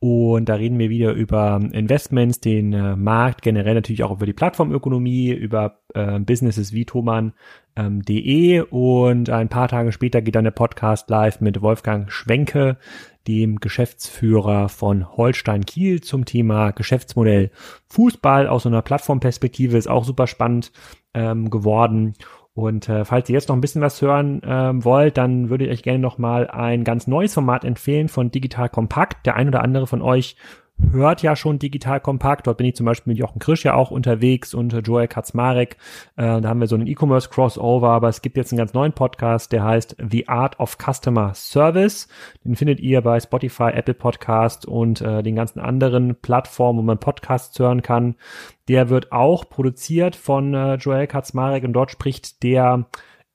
Und da reden wir wieder über Investments, den äh, Markt, generell natürlich auch über die Plattformökonomie, über äh, Businesses wie thoman.de. Ähm, und ein paar Tage später geht dann der Podcast live mit Wolfgang Schwenke, dem Geschäftsführer von Holstein Kiel zum Thema Geschäftsmodell Fußball aus einer Plattformperspektive. Ist auch super spannend ähm, geworden. Und äh, falls ihr jetzt noch ein bisschen was hören ähm, wollt, dann würde ich euch gerne noch mal ein ganz neues Format empfehlen von Digital Kompakt. Der ein oder andere von euch hört ja schon digital kompakt. Dort bin ich zum Beispiel mit Jochen Krisch ja auch unterwegs und Joel Kaczmarek. Äh, da haben wir so einen E-Commerce Crossover, aber es gibt jetzt einen ganz neuen Podcast, der heißt The Art of Customer Service. Den findet ihr bei Spotify, Apple Podcast und äh, den ganzen anderen Plattformen, wo man Podcasts hören kann. Der wird auch produziert von äh, Joel Kaczmarek und dort spricht der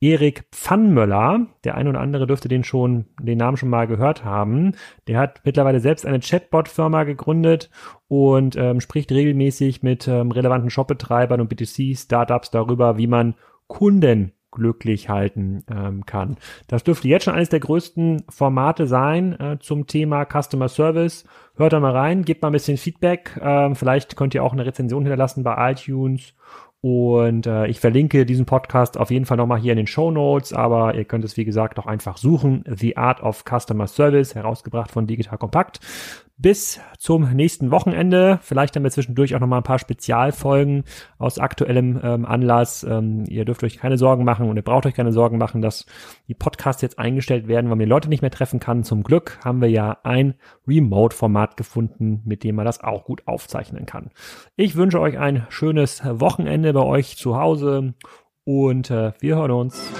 Erik Pfannmöller, der ein oder andere dürfte den schon, den Namen schon mal gehört haben. Der hat mittlerweile selbst eine Chatbot-Firma gegründet und ähm, spricht regelmäßig mit ähm, relevanten Shopbetreibern und B2C-Startups darüber, wie man Kunden glücklich halten ähm, kann. Das dürfte jetzt schon eines der größten Formate sein äh, zum Thema Customer Service. Hört da mal rein, gebt mal ein bisschen Feedback. Ähm, vielleicht könnt ihr auch eine Rezension hinterlassen bei iTunes und äh, ich verlinke diesen Podcast auf jeden Fall nochmal hier in den Show Notes, aber ihr könnt es wie gesagt auch einfach suchen. The Art of Customer Service, herausgebracht von Digital Compact bis zum nächsten Wochenende. Vielleicht haben wir zwischendurch auch noch mal ein paar Spezialfolgen aus aktuellem ähm, Anlass. Ähm, ihr dürft euch keine Sorgen machen und ihr braucht euch keine Sorgen machen, dass die Podcasts jetzt eingestellt werden, weil man Leute nicht mehr treffen kann. Zum Glück haben wir ja ein Remote-Format gefunden, mit dem man das auch gut aufzeichnen kann. Ich wünsche euch ein schönes Wochenende bei euch zu Hause und äh, wir hören uns.